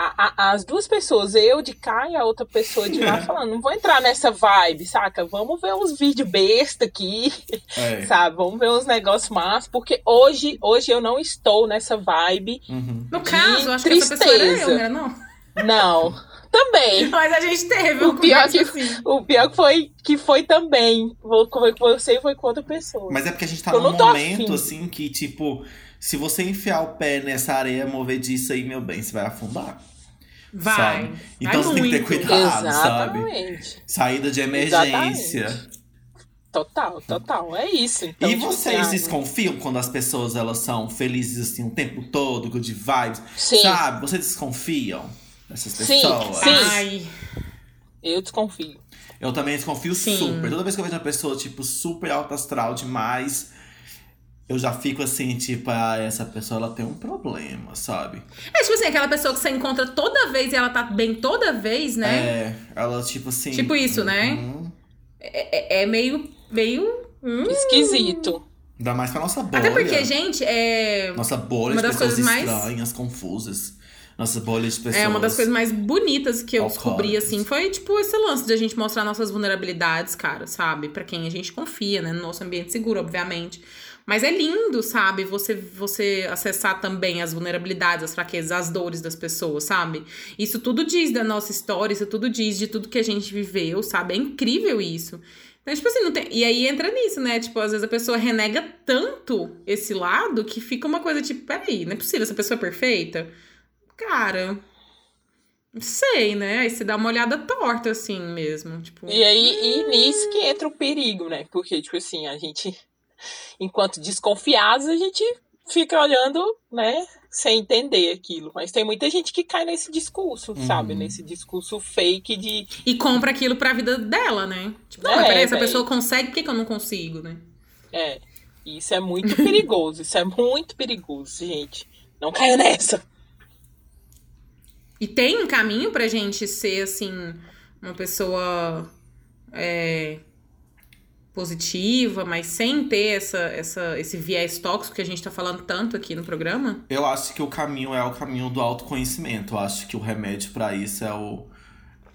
a, a, as duas pessoas, eu de cá e a outra pessoa de lá, falando, não vou entrar nessa vibe, saca? Vamos ver uns vídeos besta aqui, é. sabe? Vamos ver uns negócios más, porque hoje, hoje eu não estou nessa vibe. Uhum. No caso, acho tristeza. que essa pessoa era eu, né? não Não. Também. Mas a gente teve o pior que assim. O pior que foi que foi também. Foi com você e foi com outra pessoa. Mas é porque a gente tá eu num momento, assim, que, tipo, se você enfiar o pé nessa areia movediça aí, meu bem, você vai afundar. Vai. Sabe? Então vai você muito. tem que ter cuidado, Exatamente. sabe? Saída de emergência. Exatamente. Total, total. É isso. Então, e vocês desconfiam quando as pessoas elas são felizes assim o tempo todo, good vibes? Sim. Sabe? Vocês desconfiam dessas pessoas? Sim. Ai. Eu desconfio. Eu também desconfio Sim. super. Toda vez que eu vejo uma pessoa, tipo, super alta astral demais, eu já fico assim, tipo, ah, essa pessoa ela tem um problema, sabe? É tipo assim, aquela pessoa que você encontra toda vez e ela tá bem toda vez, né? É, ela tipo assim. Tipo isso, né? Uhum. É, é, meio. meio. Hum. Esquisito. Ainda mais pra nossa bolha. Até porque, gente, é. Nossa bolha uma de pessoas estranhas, mais... confusas. nossa bolha de pessoas. É uma das coisas mais bonitas que eu descobri, assim, foi, tipo, esse lance de a gente mostrar nossas vulnerabilidades, cara, sabe? para quem a gente confia, né? No nosso ambiente seguro, obviamente. Mas é lindo, sabe? Você, você acessar também as vulnerabilidades, as fraquezas, as dores das pessoas, sabe? Isso tudo diz da nossa história, isso tudo diz de tudo que a gente viveu, sabe? É incrível isso. Então, tipo assim, não tem... E aí entra nisso, né? Tipo, às vezes a pessoa renega tanto esse lado que fica uma coisa tipo, peraí, não é possível, essa pessoa é perfeita? Cara, não sei, né? Aí você dá uma olhada torta, assim mesmo. Tipo... E aí, e nisso que entra o perigo, né? Porque, tipo assim, a gente enquanto desconfiados, a gente fica olhando, né, sem entender aquilo. Mas tem muita gente que cai nesse discurso, uhum. sabe? Nesse discurso fake de. E compra aquilo pra vida dela, né? Tipo, não, é, mas peraí, essa pessoa consegue, por que, que eu não consigo, né? É. Isso é muito perigoso. Isso é muito perigoso, gente. Não caia nessa. E tem um caminho pra gente ser, assim, uma pessoa. É, positiva, mas sem ter essa, essa, esse viés tóxico que a gente tá falando tanto aqui no programa? Eu acho que o caminho é o caminho do autoconhecimento. Eu acho que o remédio para isso é o,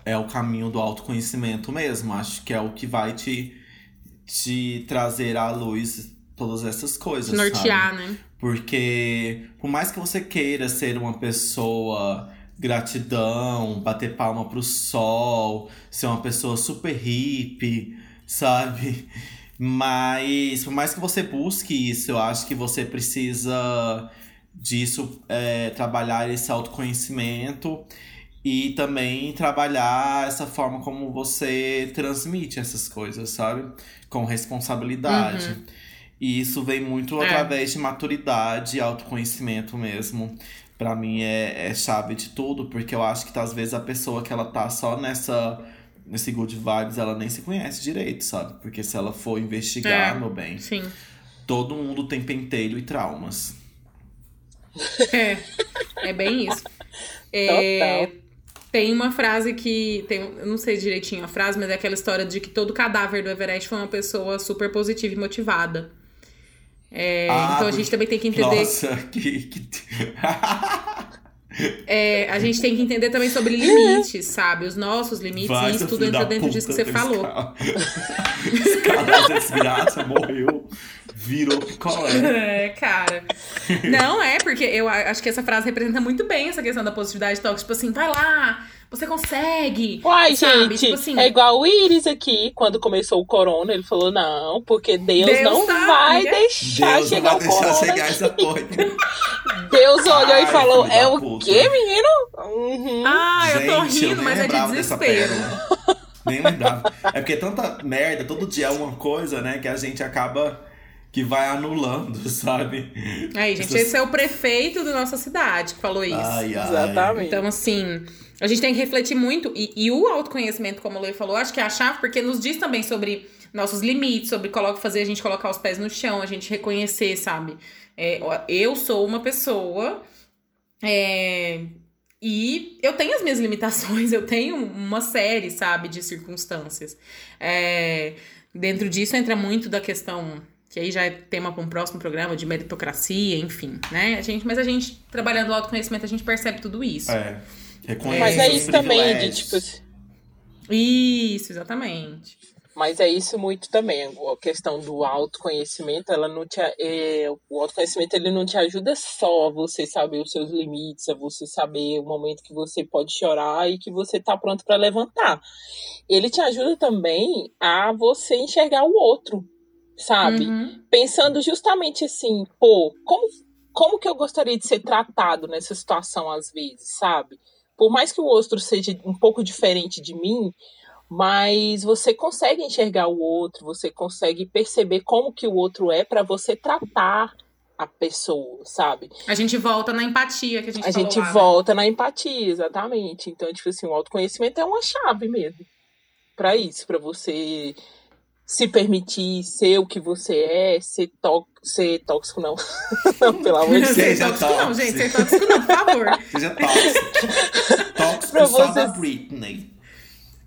é o caminho do autoconhecimento mesmo. Acho que é o que vai te, te trazer à luz todas essas coisas. Te nortear, sabe? né? Porque por mais que você queira ser uma pessoa gratidão, bater palma pro sol, ser uma pessoa super hippie sabe? Mas, por mais que você busque isso, eu acho que você precisa disso, é, trabalhar esse autoconhecimento e também trabalhar essa forma como você transmite essas coisas, sabe? Com responsabilidade. Uhum. E isso vem muito é. através de maturidade e autoconhecimento mesmo. Para mim é, é chave de tudo, porque eu acho que às vezes a pessoa que ela tá só nessa nesse good vibes, ela nem se conhece direito, sabe? Porque se ela for investigar, é, meu bem, sim. todo mundo tem pentelho e traumas. É, é bem isso. É, tem uma frase que. Tem, eu não sei direitinho a frase, mas é aquela história de que todo cadáver do Everest foi uma pessoa super positiva e motivada. É, ah, então a gente também tem que entender. Nossa, que. que... É, a gente tem que entender também sobre limites, sabe? Os nossos limites, Vai, e isso tudo entra dentro disso que você falou. Escala desgraça, morreu, virou picolé. É, cara. Não, é, porque eu acho que essa frase representa muito bem essa questão da positividade tóxica. Tipo assim, vai lá, você consegue. Uai, sabe? gente, tipo assim, é igual o Iris aqui, quando começou o corona, ele falou, não, porque Deus, Deus não tá, vai né? deixar Deus chegar não vai deixar chegar essa porra. Deus olhou Ai, e falou, é o puta. quê, menino? Uhum. Ah, eu tô rindo, eu mas é de desespero. nem lembrava. É porque tanta merda, todo dia é uma coisa, né, que a gente acaba que vai anulando, sabe? Aí, gente, Essas... esse é o prefeito da nossa cidade que falou isso. Ai, ai. Exatamente. Então, assim, a gente tem que refletir muito. E, e o autoconhecimento, como o Lei falou, acho que é a chave, porque nos diz também sobre nossos limites, sobre fazer a gente colocar os pés no chão, a gente reconhecer, sabe? É, eu sou uma pessoa. É, e eu tenho as minhas limitações, eu tenho uma série, sabe, de circunstâncias. É, dentro disso entra muito da questão que aí já é tema para um próximo programa de meritocracia, enfim, né? A gente, mas a gente, trabalhando o autoconhecimento, a gente percebe tudo isso. É. Mas é isso também, de tipo. Isso, exatamente. Mas é isso muito também, a questão do autoconhecimento, ela não te, é, o autoconhecimento ele não te ajuda só a você saber os seus limites, a você saber o momento que você pode chorar e que você tá pronto para levantar. Ele te ajuda também a você enxergar o outro, sabe? Uhum. Pensando justamente assim, pô, como, como que eu gostaria de ser tratado nessa situação às vezes, sabe? Por mais que o outro seja um pouco diferente de mim, mas você consegue enxergar o outro, você consegue perceber como que o outro é para você tratar a pessoa, sabe? A gente volta na empatia que a gente A gente lá, né? volta né? na empatia, exatamente. Então, tipo assim, o autoconhecimento é uma chave mesmo para isso, para você se permitir ser o que você é, ser, tó ser tóxico, não. não, pelo amor de Deus. Seja tóxico, tóxico, não, gente. Ser tóxico, não, por favor. Seja tóxico. Tóxico pra só você... da Britney.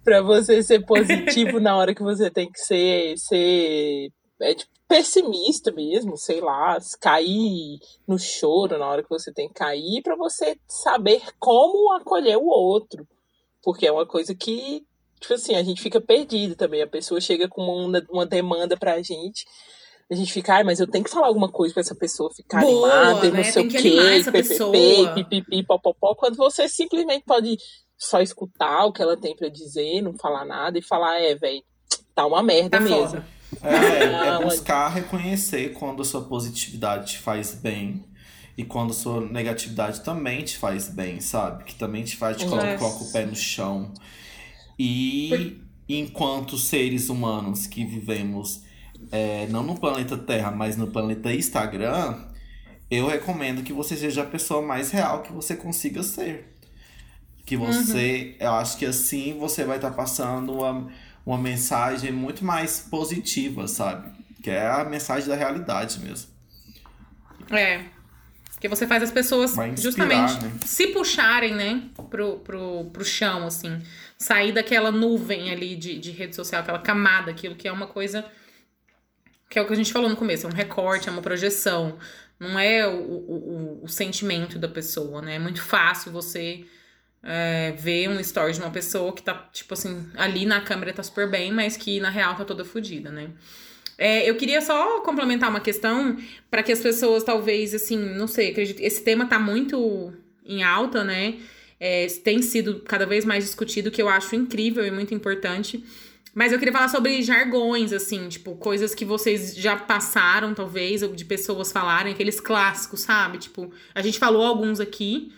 Pra você ser positivo na hora que você tem que ser, ser é tipo, pessimista mesmo, sei lá, cair no choro na hora que você tem que cair, para você saber como acolher o outro. Porque é uma coisa que, tipo assim, a gente fica perdido também. A pessoa chega com uma, uma demanda pra gente. A gente fica, ai, mas eu tenho que falar alguma coisa pra essa pessoa ficar Boa, animada, né? não sei tem o quê, ppp, pipipi, popopó, quando você simplesmente pode só escutar o que ela tem para dizer, não falar nada e falar, é, velho, tá uma merda tá mesmo. Foda. É, é buscar reconhecer quando a sua positividade te faz bem e quando a sua negatividade também te faz bem, sabe? Que também te faz, te coloca, coloca o pé no chão. E enquanto seres humanos que vivemos é, não no planeta Terra, mas no planeta Instagram, eu recomendo que você seja a pessoa mais real que você consiga ser. Que você, uhum. eu acho que assim você vai estar tá passando uma uma mensagem muito mais positiva, sabe? Que é a mensagem da realidade mesmo. É. Que você faz as pessoas justamente né? se puxarem, né, pro, pro, pro chão, assim. Sair daquela nuvem ali de, de rede social, aquela camada, aquilo que é uma coisa. Que é o que a gente falou no começo, é um recorte, é uma projeção. Não é o, o, o, sentimento da pessoa, né? É muito fácil você é, ver um story de uma pessoa que tá, tipo assim, ali na câmera tá super bem, mas que na real tá toda fodida, né? É, eu queria só complementar uma questão para que as pessoas, talvez, assim, não sei, acredito, esse tema tá muito em alta, né? É, tem sido cada vez mais discutido, que eu acho incrível e muito importante. Mas eu queria falar sobre jargões, assim, tipo, coisas que vocês já passaram, talvez, de pessoas falarem, aqueles clássicos, sabe? Tipo, a gente falou alguns aqui,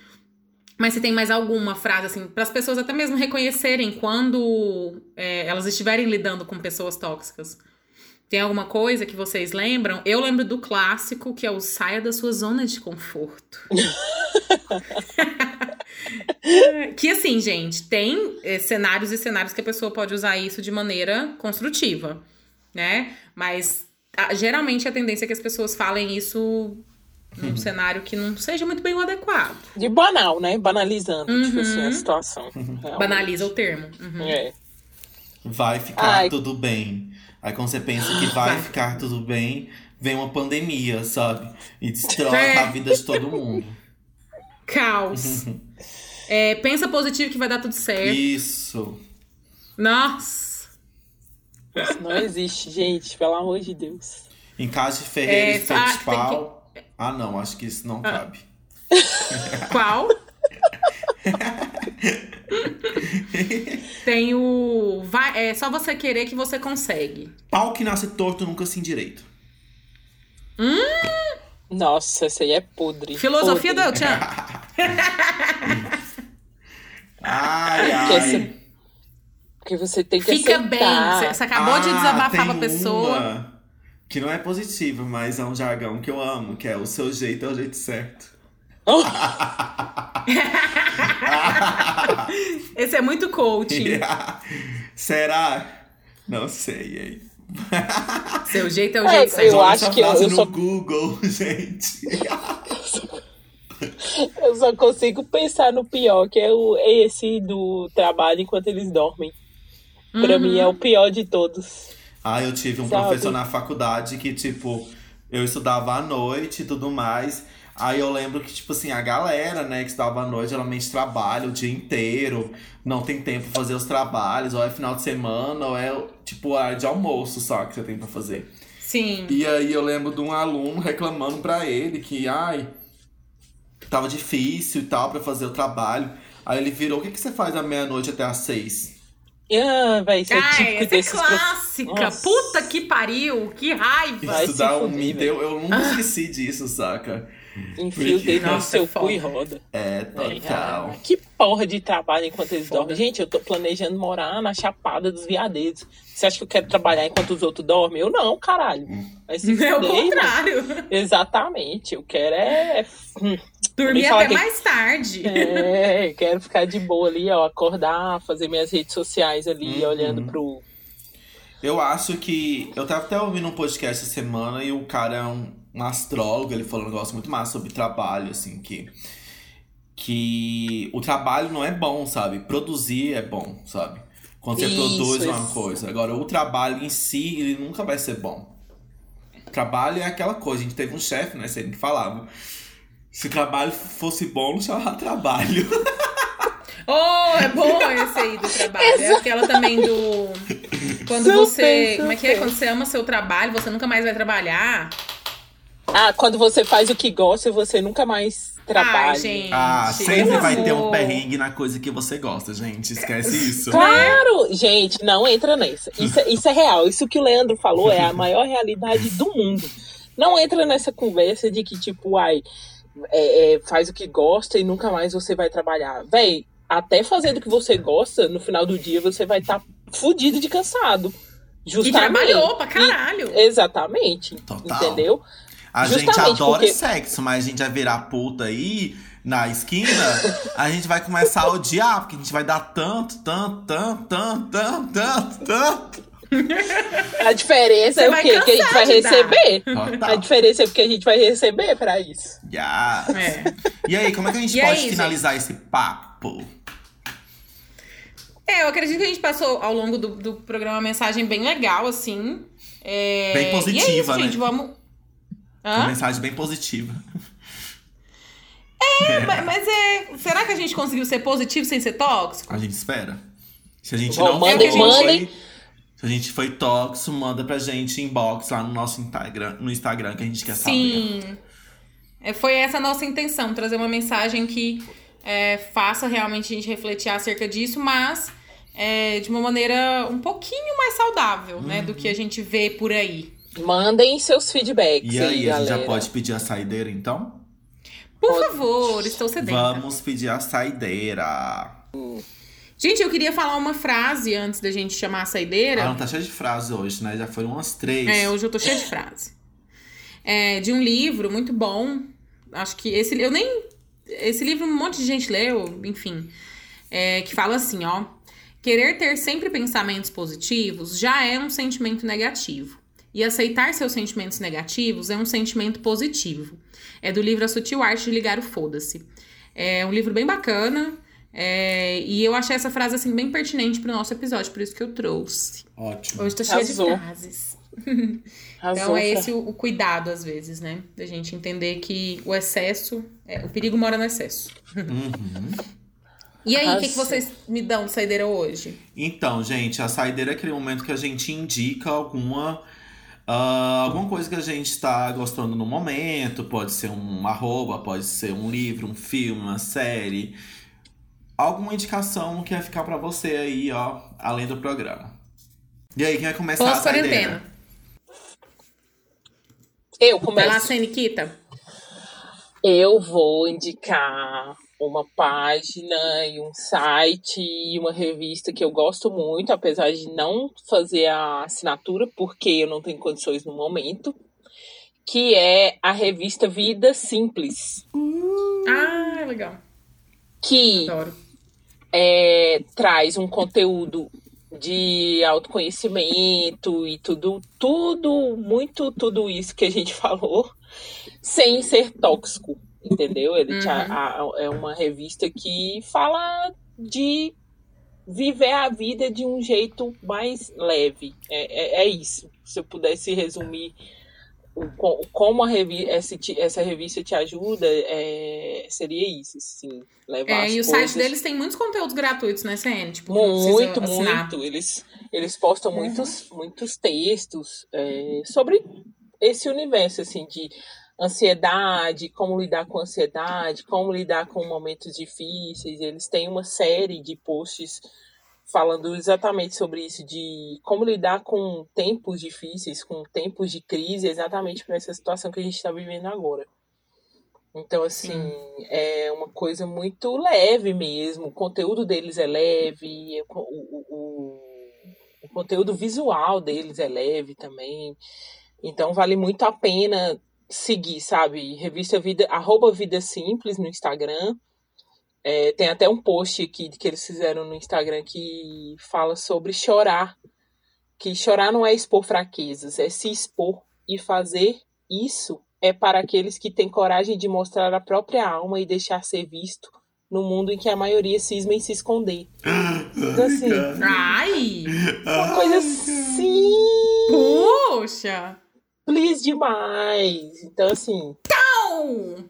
mas se tem mais alguma frase, assim, para as pessoas até mesmo reconhecerem quando é, elas estiverem lidando com pessoas tóxicas. Tem alguma coisa que vocês lembram? Eu lembro do clássico, que é o saia da sua zona de conforto. que assim, gente, tem é, cenários e cenários que a pessoa pode usar isso de maneira construtiva, né? Mas a, geralmente a tendência é que as pessoas falem isso num cenário que não seja muito bem o adequado. De banal, né? Banalizando uhum. tipo assim, a situação. Banaliza o termo. Uhum. É. Vai ficar Ai. tudo bem. Aí quando você pensa que vai, ficar tudo bem, vem uma pandemia, sabe? E destrói é. a vida de todo mundo. Caos. é, pensa positivo que vai dar tudo certo. Isso. Nossa. Isso não existe, gente, pelo amor de Deus. Em casa de Ferreira é, e ah, Pau. Ah, não, acho que isso não ah. cabe. Qual? Tem o. Vai, é só você querer que você consegue. Pau que nasce torto nunca se endireita. Hum? Nossa, essa aí é podre. Filosofia podre. do Tchan. ai, ai. Porque você, porque você tem que Fica aceitar. bem. Você acabou ah, de desabafar pra pessoa. Uma que não é positivo, mas é um jargão que eu amo, que é o seu jeito é o jeito certo. Oh! Esse é muito coaching. Yeah. Será? Não sei, aí. Seu jeito é o jeito é, certo. Eu acho que eu, eu no só... Google, gente. eu só consigo pensar no pior, que é o, esse do trabalho enquanto eles dormem. Uhum. Pra mim é o pior de todos. Ah, eu tive um Sabe? professor na faculdade que, tipo, eu estudava à noite e tudo mais. Aí eu lembro que, tipo assim, a galera, né, que estudava à noite, geralmente trabalha o dia inteiro, não tem tempo pra fazer os trabalhos, ou é final de semana, ou é, tipo, hora de almoço só que você tem pra fazer. Sim. E aí eu lembro de um aluno reclamando pra ele que, ai, tava difícil e tal pra fazer o trabalho. Aí ele virou, o que, que você faz da meia-noite até às seis? Ah, vai ser Ai, típico essa é desses é clássica. Prof... Puta que pariu, que raiva. Dá um mito. Eu, eu nunca ah. esqueci disso, saca? Enfia o dedo no seu cu e roda. É, total. É, que porra de trabalho enquanto eles Foda. dormem. Gente, eu tô planejando morar na Chapada dos Veadeiros. Você acha que eu quero trabalhar enquanto os outros dormem? Eu não, caralho. Vai se é o contrário. Exatamente. Eu quero é... Hum, Dormir até que... mais tarde. É, quero ficar de boa ali, ó. Acordar, fazer minhas redes sociais ali, uhum. olhando pro... Eu acho que... Eu tava até ouvindo um podcast essa semana e o cara é um, um astrólogo. Ele falou um negócio muito massa sobre trabalho, assim, que que o trabalho não é bom, sabe? Produzir é bom, sabe? Quando você isso, produz uma coisa. Agora, o trabalho em si, ele nunca vai ser bom. trabalho é aquela coisa. A gente teve um chefe, né? Você que falava. Se o trabalho fosse bom, não chamava trabalho. Oh, é bom esse aí do trabalho. É aquela também do. Quando super, você. Super. Como é que é? Quando você ama seu trabalho, você nunca mais vai trabalhar. Ah, quando você faz o que gosta, você nunca mais trabalha. Ai, gente, ah, sempre vai ter um perrengue na coisa que você gosta, gente. Esquece isso. Claro! Gente, não entra nessa. Isso, é, isso é real. Isso que o Leandro falou é a maior realidade do mundo. Não entra nessa conversa de que, tipo, ai, é, é, faz o que gosta e nunca mais você vai trabalhar. Véi, até fazendo o que você gosta, no final do dia você vai estar tá fudido de cansado. Justamente. E trabalhou pra caralho. E, exatamente. Total. Entendeu? A Justamente gente adora porque... sexo, mas a gente vai virar puta aí na esquina, a gente vai começar a odiar, porque a gente vai dar tanto, tanto, tanto, tanto, tanto, tanto, tanto. A diferença Você é o quê? Que a gente vai receber. Total. A diferença é porque a gente vai receber pra isso. Yes. É. E aí, como é que a gente e pode aí, finalizar gente? esse papo? É, eu acredito que a gente passou ao longo do, do programa uma mensagem bem legal, assim. É... Bem positiva, e é isso, né? gente, vamos. Hã? Uma mensagem bem positiva. É, é, mas é. Será que a gente conseguiu ser positivo sem ser tóxico? A gente espera. Se a gente Bom, não manda, foi, se a gente foi tóxico, manda pra gente inbox lá no nosso Instagram, no Instagram que a gente quer Sim. saber. Sim. É, foi essa a nossa intenção, trazer uma mensagem que é, faça realmente a gente refletir acerca disso, mas é, de uma maneira um pouquinho mais saudável, uhum. né? Do que a gente vê por aí. Mandem seus feedbacks. E aí, aí a gente já pode pedir a saideira, então? Por pode. favor, estou cedendo. Vamos pedir a saideira. Gente, eu queria falar uma frase antes da gente chamar a saideira. Ah, não tá cheia de frases hoje, né? Já foram umas três. É, hoje eu tô cheia de frase. É, de um livro muito bom. Acho que esse. Eu nem. Esse livro um monte de gente leu, enfim. É, que fala assim, ó. Querer ter sempre pensamentos positivos já é um sentimento negativo. E aceitar seus sentimentos negativos é um sentimento positivo. É do livro A Sutil Arte de Ligar o Foda-se. É um livro bem bacana. É, e eu achei essa frase assim bem pertinente para o nosso episódio, por isso que eu trouxe. Ótimo. Hoje tô cheia de frases. então é esse o, o, cuidado, às vezes, né? Da gente entender que o excesso. É, o perigo mora no excesso. Uhum. E aí, o que, que vocês me dão de saideira hoje? Então, gente, a saideira é aquele momento que a gente indica alguma Uh, alguma coisa que a gente está gostando no momento, pode ser um arroba, pode ser um livro, um filme, uma série. Alguma indicação que vai ficar para você aí, ó, além do programa. E aí, quem vai começar Posso a quarentena? Eu começo. Vai lá, Nikita. Eu vou indicar uma página e um site e uma revista que eu gosto muito, apesar de não fazer a assinatura, porque eu não tenho condições no momento, que é a revista Vida Simples. Ah, legal. Que é, traz um conteúdo de autoconhecimento e tudo, tudo, muito tudo isso que a gente falou, sem ser tóxico entendeu? Ele uhum. a, a, é uma revista que fala de viver a vida de um jeito mais leve. É, é, é isso. Se eu pudesse resumir o, como a revi essa, essa revista te ajuda, é, seria isso, sim. Levar é, e o site deles tem muitos conteúdos gratuitos, né, CN? Tipo, muito, muito. Eles, eles postam uhum. muitos, muitos textos é, sobre esse universo, assim, de ansiedade, como lidar com ansiedade, como lidar com momentos difíceis. Eles têm uma série de posts falando exatamente sobre isso, de como lidar com tempos difíceis, com tempos de crise, exatamente para essa situação que a gente está vivendo agora. Então, assim, Sim. é uma coisa muito leve mesmo. O conteúdo deles é leve, o, o, o, o conteúdo visual deles é leve também. Então, vale muito a pena seguir, sabe? Revista Vida, arroba Vida Simples no Instagram. É, tem até um post aqui que eles fizeram no Instagram que fala sobre chorar. Que chorar não é expor fraquezas, é se expor e fazer isso é para aqueles que têm coragem de mostrar a própria alma e deixar ser visto no mundo em que a maioria cisma em se esconder. Então, assim, Ai! Uma coisa assim. Puxa! Simples demais. Então, assim. Então!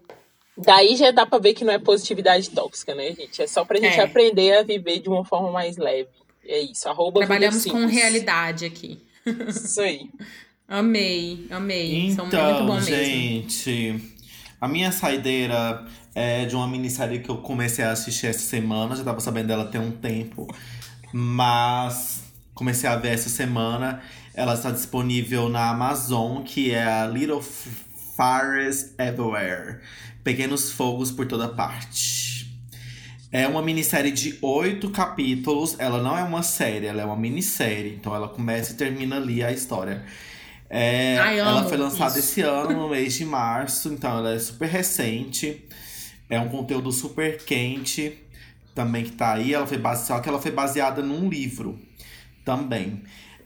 Daí já dá pra ver que não é positividade tóxica, né, gente? É só pra gente É. aprender a viver de uma forma mais leve. É isso. Arroba Trabalhamos com realidade aqui. Isso aí. Amei, amei. São muito Então, bom mesmo. gente, a minha saideira é de uma minissérie que eu comecei a assistir essa semana. Já tava sabendo dela tem um tempo. Mas comecei a ver essa semana. Ela está disponível na Amazon, que é a Little Fires Everywhere. Pequenos fogos por toda parte. É uma minissérie de oito capítulos. Ela não é uma série, ela é uma minissérie. Então ela começa e termina ali a história. É, Ai, ela foi lançada isso. esse ano, no mês de março, então ela é super recente. É um conteúdo super quente também que tá aí. Ela foi base... Só que ela foi baseada num livro também.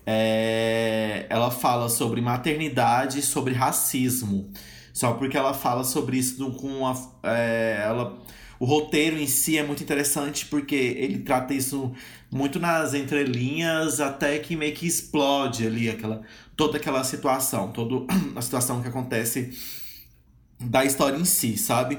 É, Ela fala sobre maternidade e sobre racismo. Só porque ela fala sobre isso com a. é, ela... O roteiro em si é muito interessante porque ele trata isso muito nas entrelinhas, até que meio que explode ali aquela, toda aquela situação, toda a situação que acontece da história em si, sabe?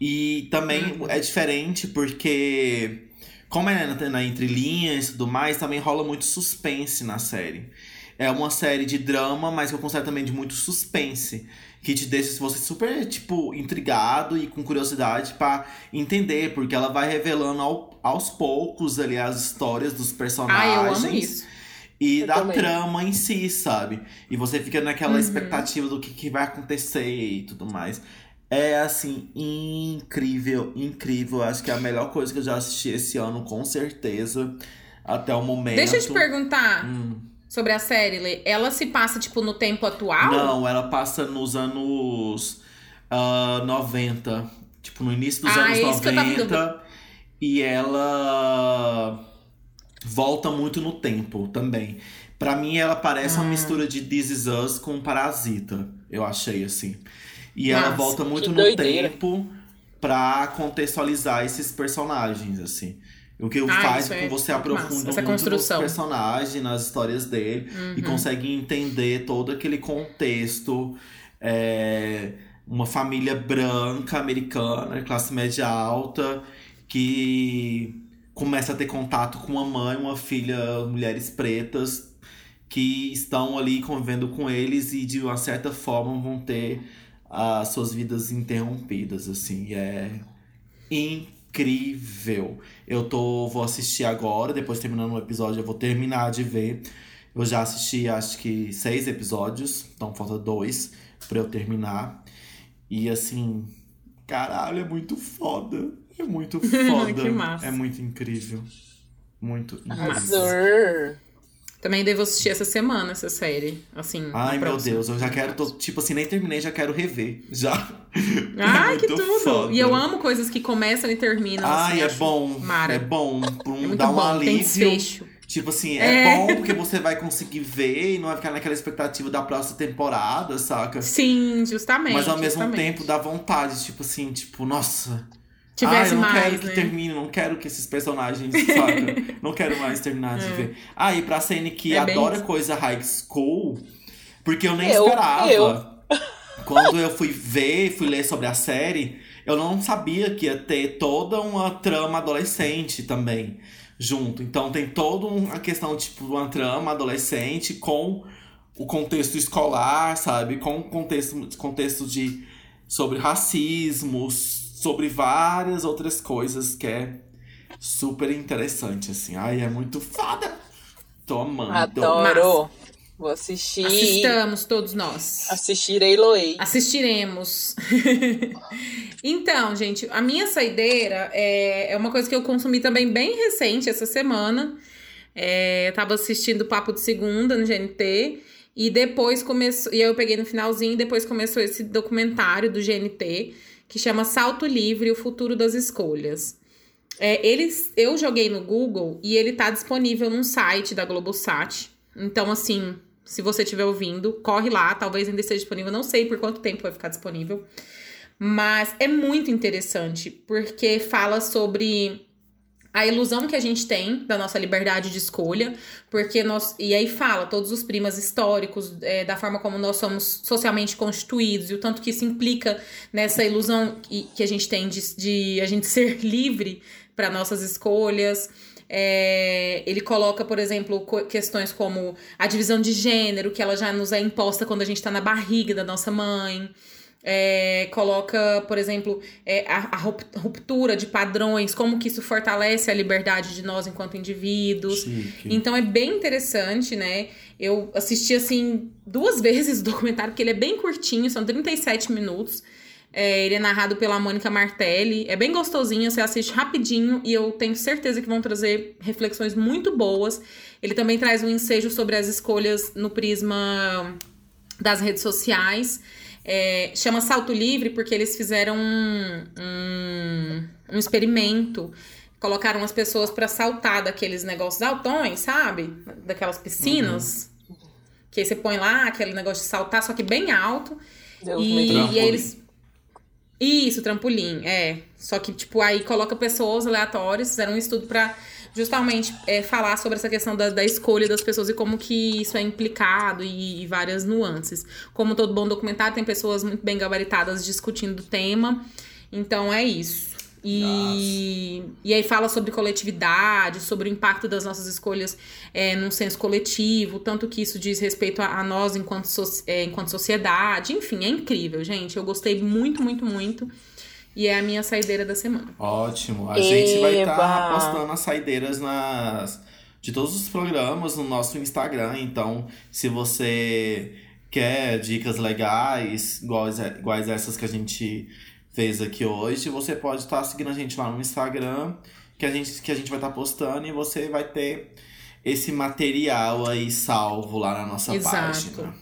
E também é diferente porque, como é na, na entrelinhas e tudo mais, também rola muito suspense na série. É uma série de drama, mas que eu considero também de muito suspense. Que te deixa você super, tipo, intrigado e com curiosidade pra entender, porque ela vai revelando ao- aos poucos ali as histórias dos personagens eu amo isso. e Eu da também. trama em si, sabe? E você fica naquela Uhum. expectativa do que, que vai acontecer e tudo mais. É assim, incrível, incrível. Acho que é a melhor coisa que eu já assisti esse ano, com certeza. Até o momento. Deixa eu te perguntar Hum. sobre a série, Lê. Ela se passa, tipo, no tempo atual? Não, ela passa nos anos ah, 90. Tipo, no início dos Ah, anos é isso que eu tava em 90. E ela volta muito no tempo também. Pra mim, ela parece Ah. uma mistura de This Is Us com Parasita. Eu achei assim. E ela Nossa, volta muito no doideira. tempo pra contextualizar esses personagens, assim. O que Ah, faz com que é você massa, aprofunda muito nos construção. personagens, nas histórias dele e Uhum. consegue entender todo aquele contexto. é, uma família branca, americana, classe média alta, que começa a ter contato com uma mãe, uma filha, mulheres pretas, que estão ali convivendo com eles e de uma certa forma vão ter as suas vidas interrompidas, assim. É incrível. Eu tô, vou assistir agora, depois terminando o episódio, eu vou terminar de ver. Eu já assisti acho que seis episódios, então falta dois pra eu terminar. E assim, caralho, é muito foda. É muito foda. Que massa. É muito incrível. Muito incrível. Arrasou. Também devo assistir essa semana essa série. Assim. Ai, meu. Deus, eu já quero. Tô, tipo assim, nem terminei, já quero rever. Já. Ai, É que tudo! foda. E eu amo coisas que começam e terminam. Ai, assim, é bom. Mara. É bom. Um, É dar um bom, tem alívio. desfecho. Tipo assim, é, É. bom porque você vai conseguir ver e não vai ficar naquela expectativa da próxima temporada, saca? Sim, justamente. Mas ao mesmo justamente. tempo dá vontade, tipo assim, tipo, nossa. Tivesse ah, eu não mais, quero que né? termine, não quero que esses personagens, saca? não quero mais terminar de ver. Ah, e pra CN que É bem adora isso. coisa high school, porque eu nem Eu- esperava. eu. Quando eu fui ver, fui ler sobre a série, eu não sabia que ia ter toda uma trama adolescente também junto. Então tem toda uma questão, tipo, uma trama adolescente com o contexto escolar, sabe? Com o contexto, contexto de sobre racismo, sobre várias outras coisas que é super interessante, assim. Ai, é muito foda! Tô amando. Adoro. Vou assistir. Assistamos todos nós. Assistirei Loei. Assistiremos. então, gente, a minha saideira é, é uma coisa que eu consumi também bem recente essa semana. É, eu tava assistindo Papo de Segunda no GNT. E depois começou. E eu peguei no finalzinho, e depois começou esse documentário do GNT que chama Salto Livre o Futuro das Escolhas. É, eles, eu joguei no Google e ele tá disponível num site da Globosat. Então, assim, se você estiver ouvindo, corre lá, talvez ainda esteja disponível. Não sei por quanto tempo vai ficar disponível. Mas é muito interessante, porque fala sobre a ilusão que a gente tem da nossa liberdade de escolha, porque nós. E aí fala todos os primas históricos, é, da forma como nós somos socialmente constituídos, e o tanto que isso implica nessa ilusão que, que a gente tem de, de a gente ser livre para nossas escolhas. É, ele coloca, por exemplo, questões como a divisão de gênero, que ela já nos é imposta quando a gente está na barriga da nossa mãe. É, coloca, por exemplo, é, a, a, ruptura de padrões, como que isso fortalece a liberdade de nós enquanto indivíduos. Chique. Então é bem interessante, né? Eu assisti assim duas vezes o documentário, porque ele é bem curtinho, são 37 minutos. É, ele é narrado pela Mônica Martelli. É bem gostosinho, você assiste rapidinho e eu tenho certeza que vão trazer reflexões muito boas. Ele também traz um ensejo sobre as escolhas no prisma das redes sociais. É, chama Salto Livre porque eles fizeram um, um, um experimento. Colocaram as pessoas para saltar daqueles negócios altões, sabe? Daquelas piscinas. Uhum. Que aí você põe lá aquele negócio de saltar, só que bem alto. Deus e, e eles. Isso, trampolim, é. Só que, tipo, aí coloca pessoas aleatórias, fizeram um estudo para justamente é, falar sobre essa questão da, da, escolha das pessoas e como que isso é implicado e, e, várias nuances. Como todo bom documentário, tem pessoas muito bem gabaritadas discutindo o tema. Então é isso. E, e aí fala sobre coletividade, sobre o impacto das nossas escolhas é, num senso coletivo, tanto que isso diz respeito a, a nós enquanto, so, é, enquanto sociedade. Enfim, é incrível, gente. Eu gostei muito, muito, muito. E é a minha saideira da semana. Ótimo. A Eba. gente vai estar tá postando as saideiras nas de todos os programas no nosso Instagram. Então, se você quer dicas legais, iguais, iguais essas que a gente fez aqui hoje, você pode estar tá seguindo a gente lá no Instagram, que a gente, que a gente vai estar tá postando e você vai ter esse material aí salvo lá na nossa Exato. página.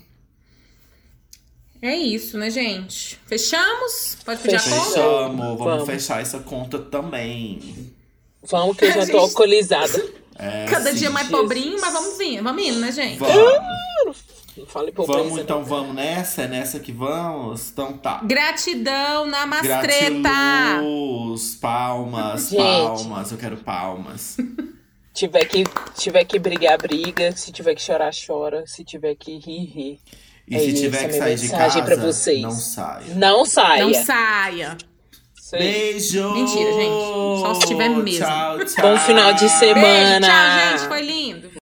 É isso, né, gente? Fechamos? Pode pedir Fechamos. a conta? Fechamos. Vamos, Vamos, fechar essa conta também. Vamos, que eu já tô alcoolizada. É, Cada sim, dia mais pobrinho, mas vamos vir, vamos indo, né, gente? Vamos. Fale vamos, então, vamos nessa? É nessa que vamos? Então tá. Gratidão, namastreta! Gratiluz, palmas, gente. palmas. Eu quero palmas. tiver que, tiver que brigar, briga. Se tiver que chorar, chora. Se tiver que rir, rir. E é se tiver que sair de casa, pra vocês. não saia. Não saia. Não saia. Beijo! Mentira, gente. Só se tiver mesmo. Tchau, tchau. Bom final de semana. Beijo, tchau, gente. Foi lindo.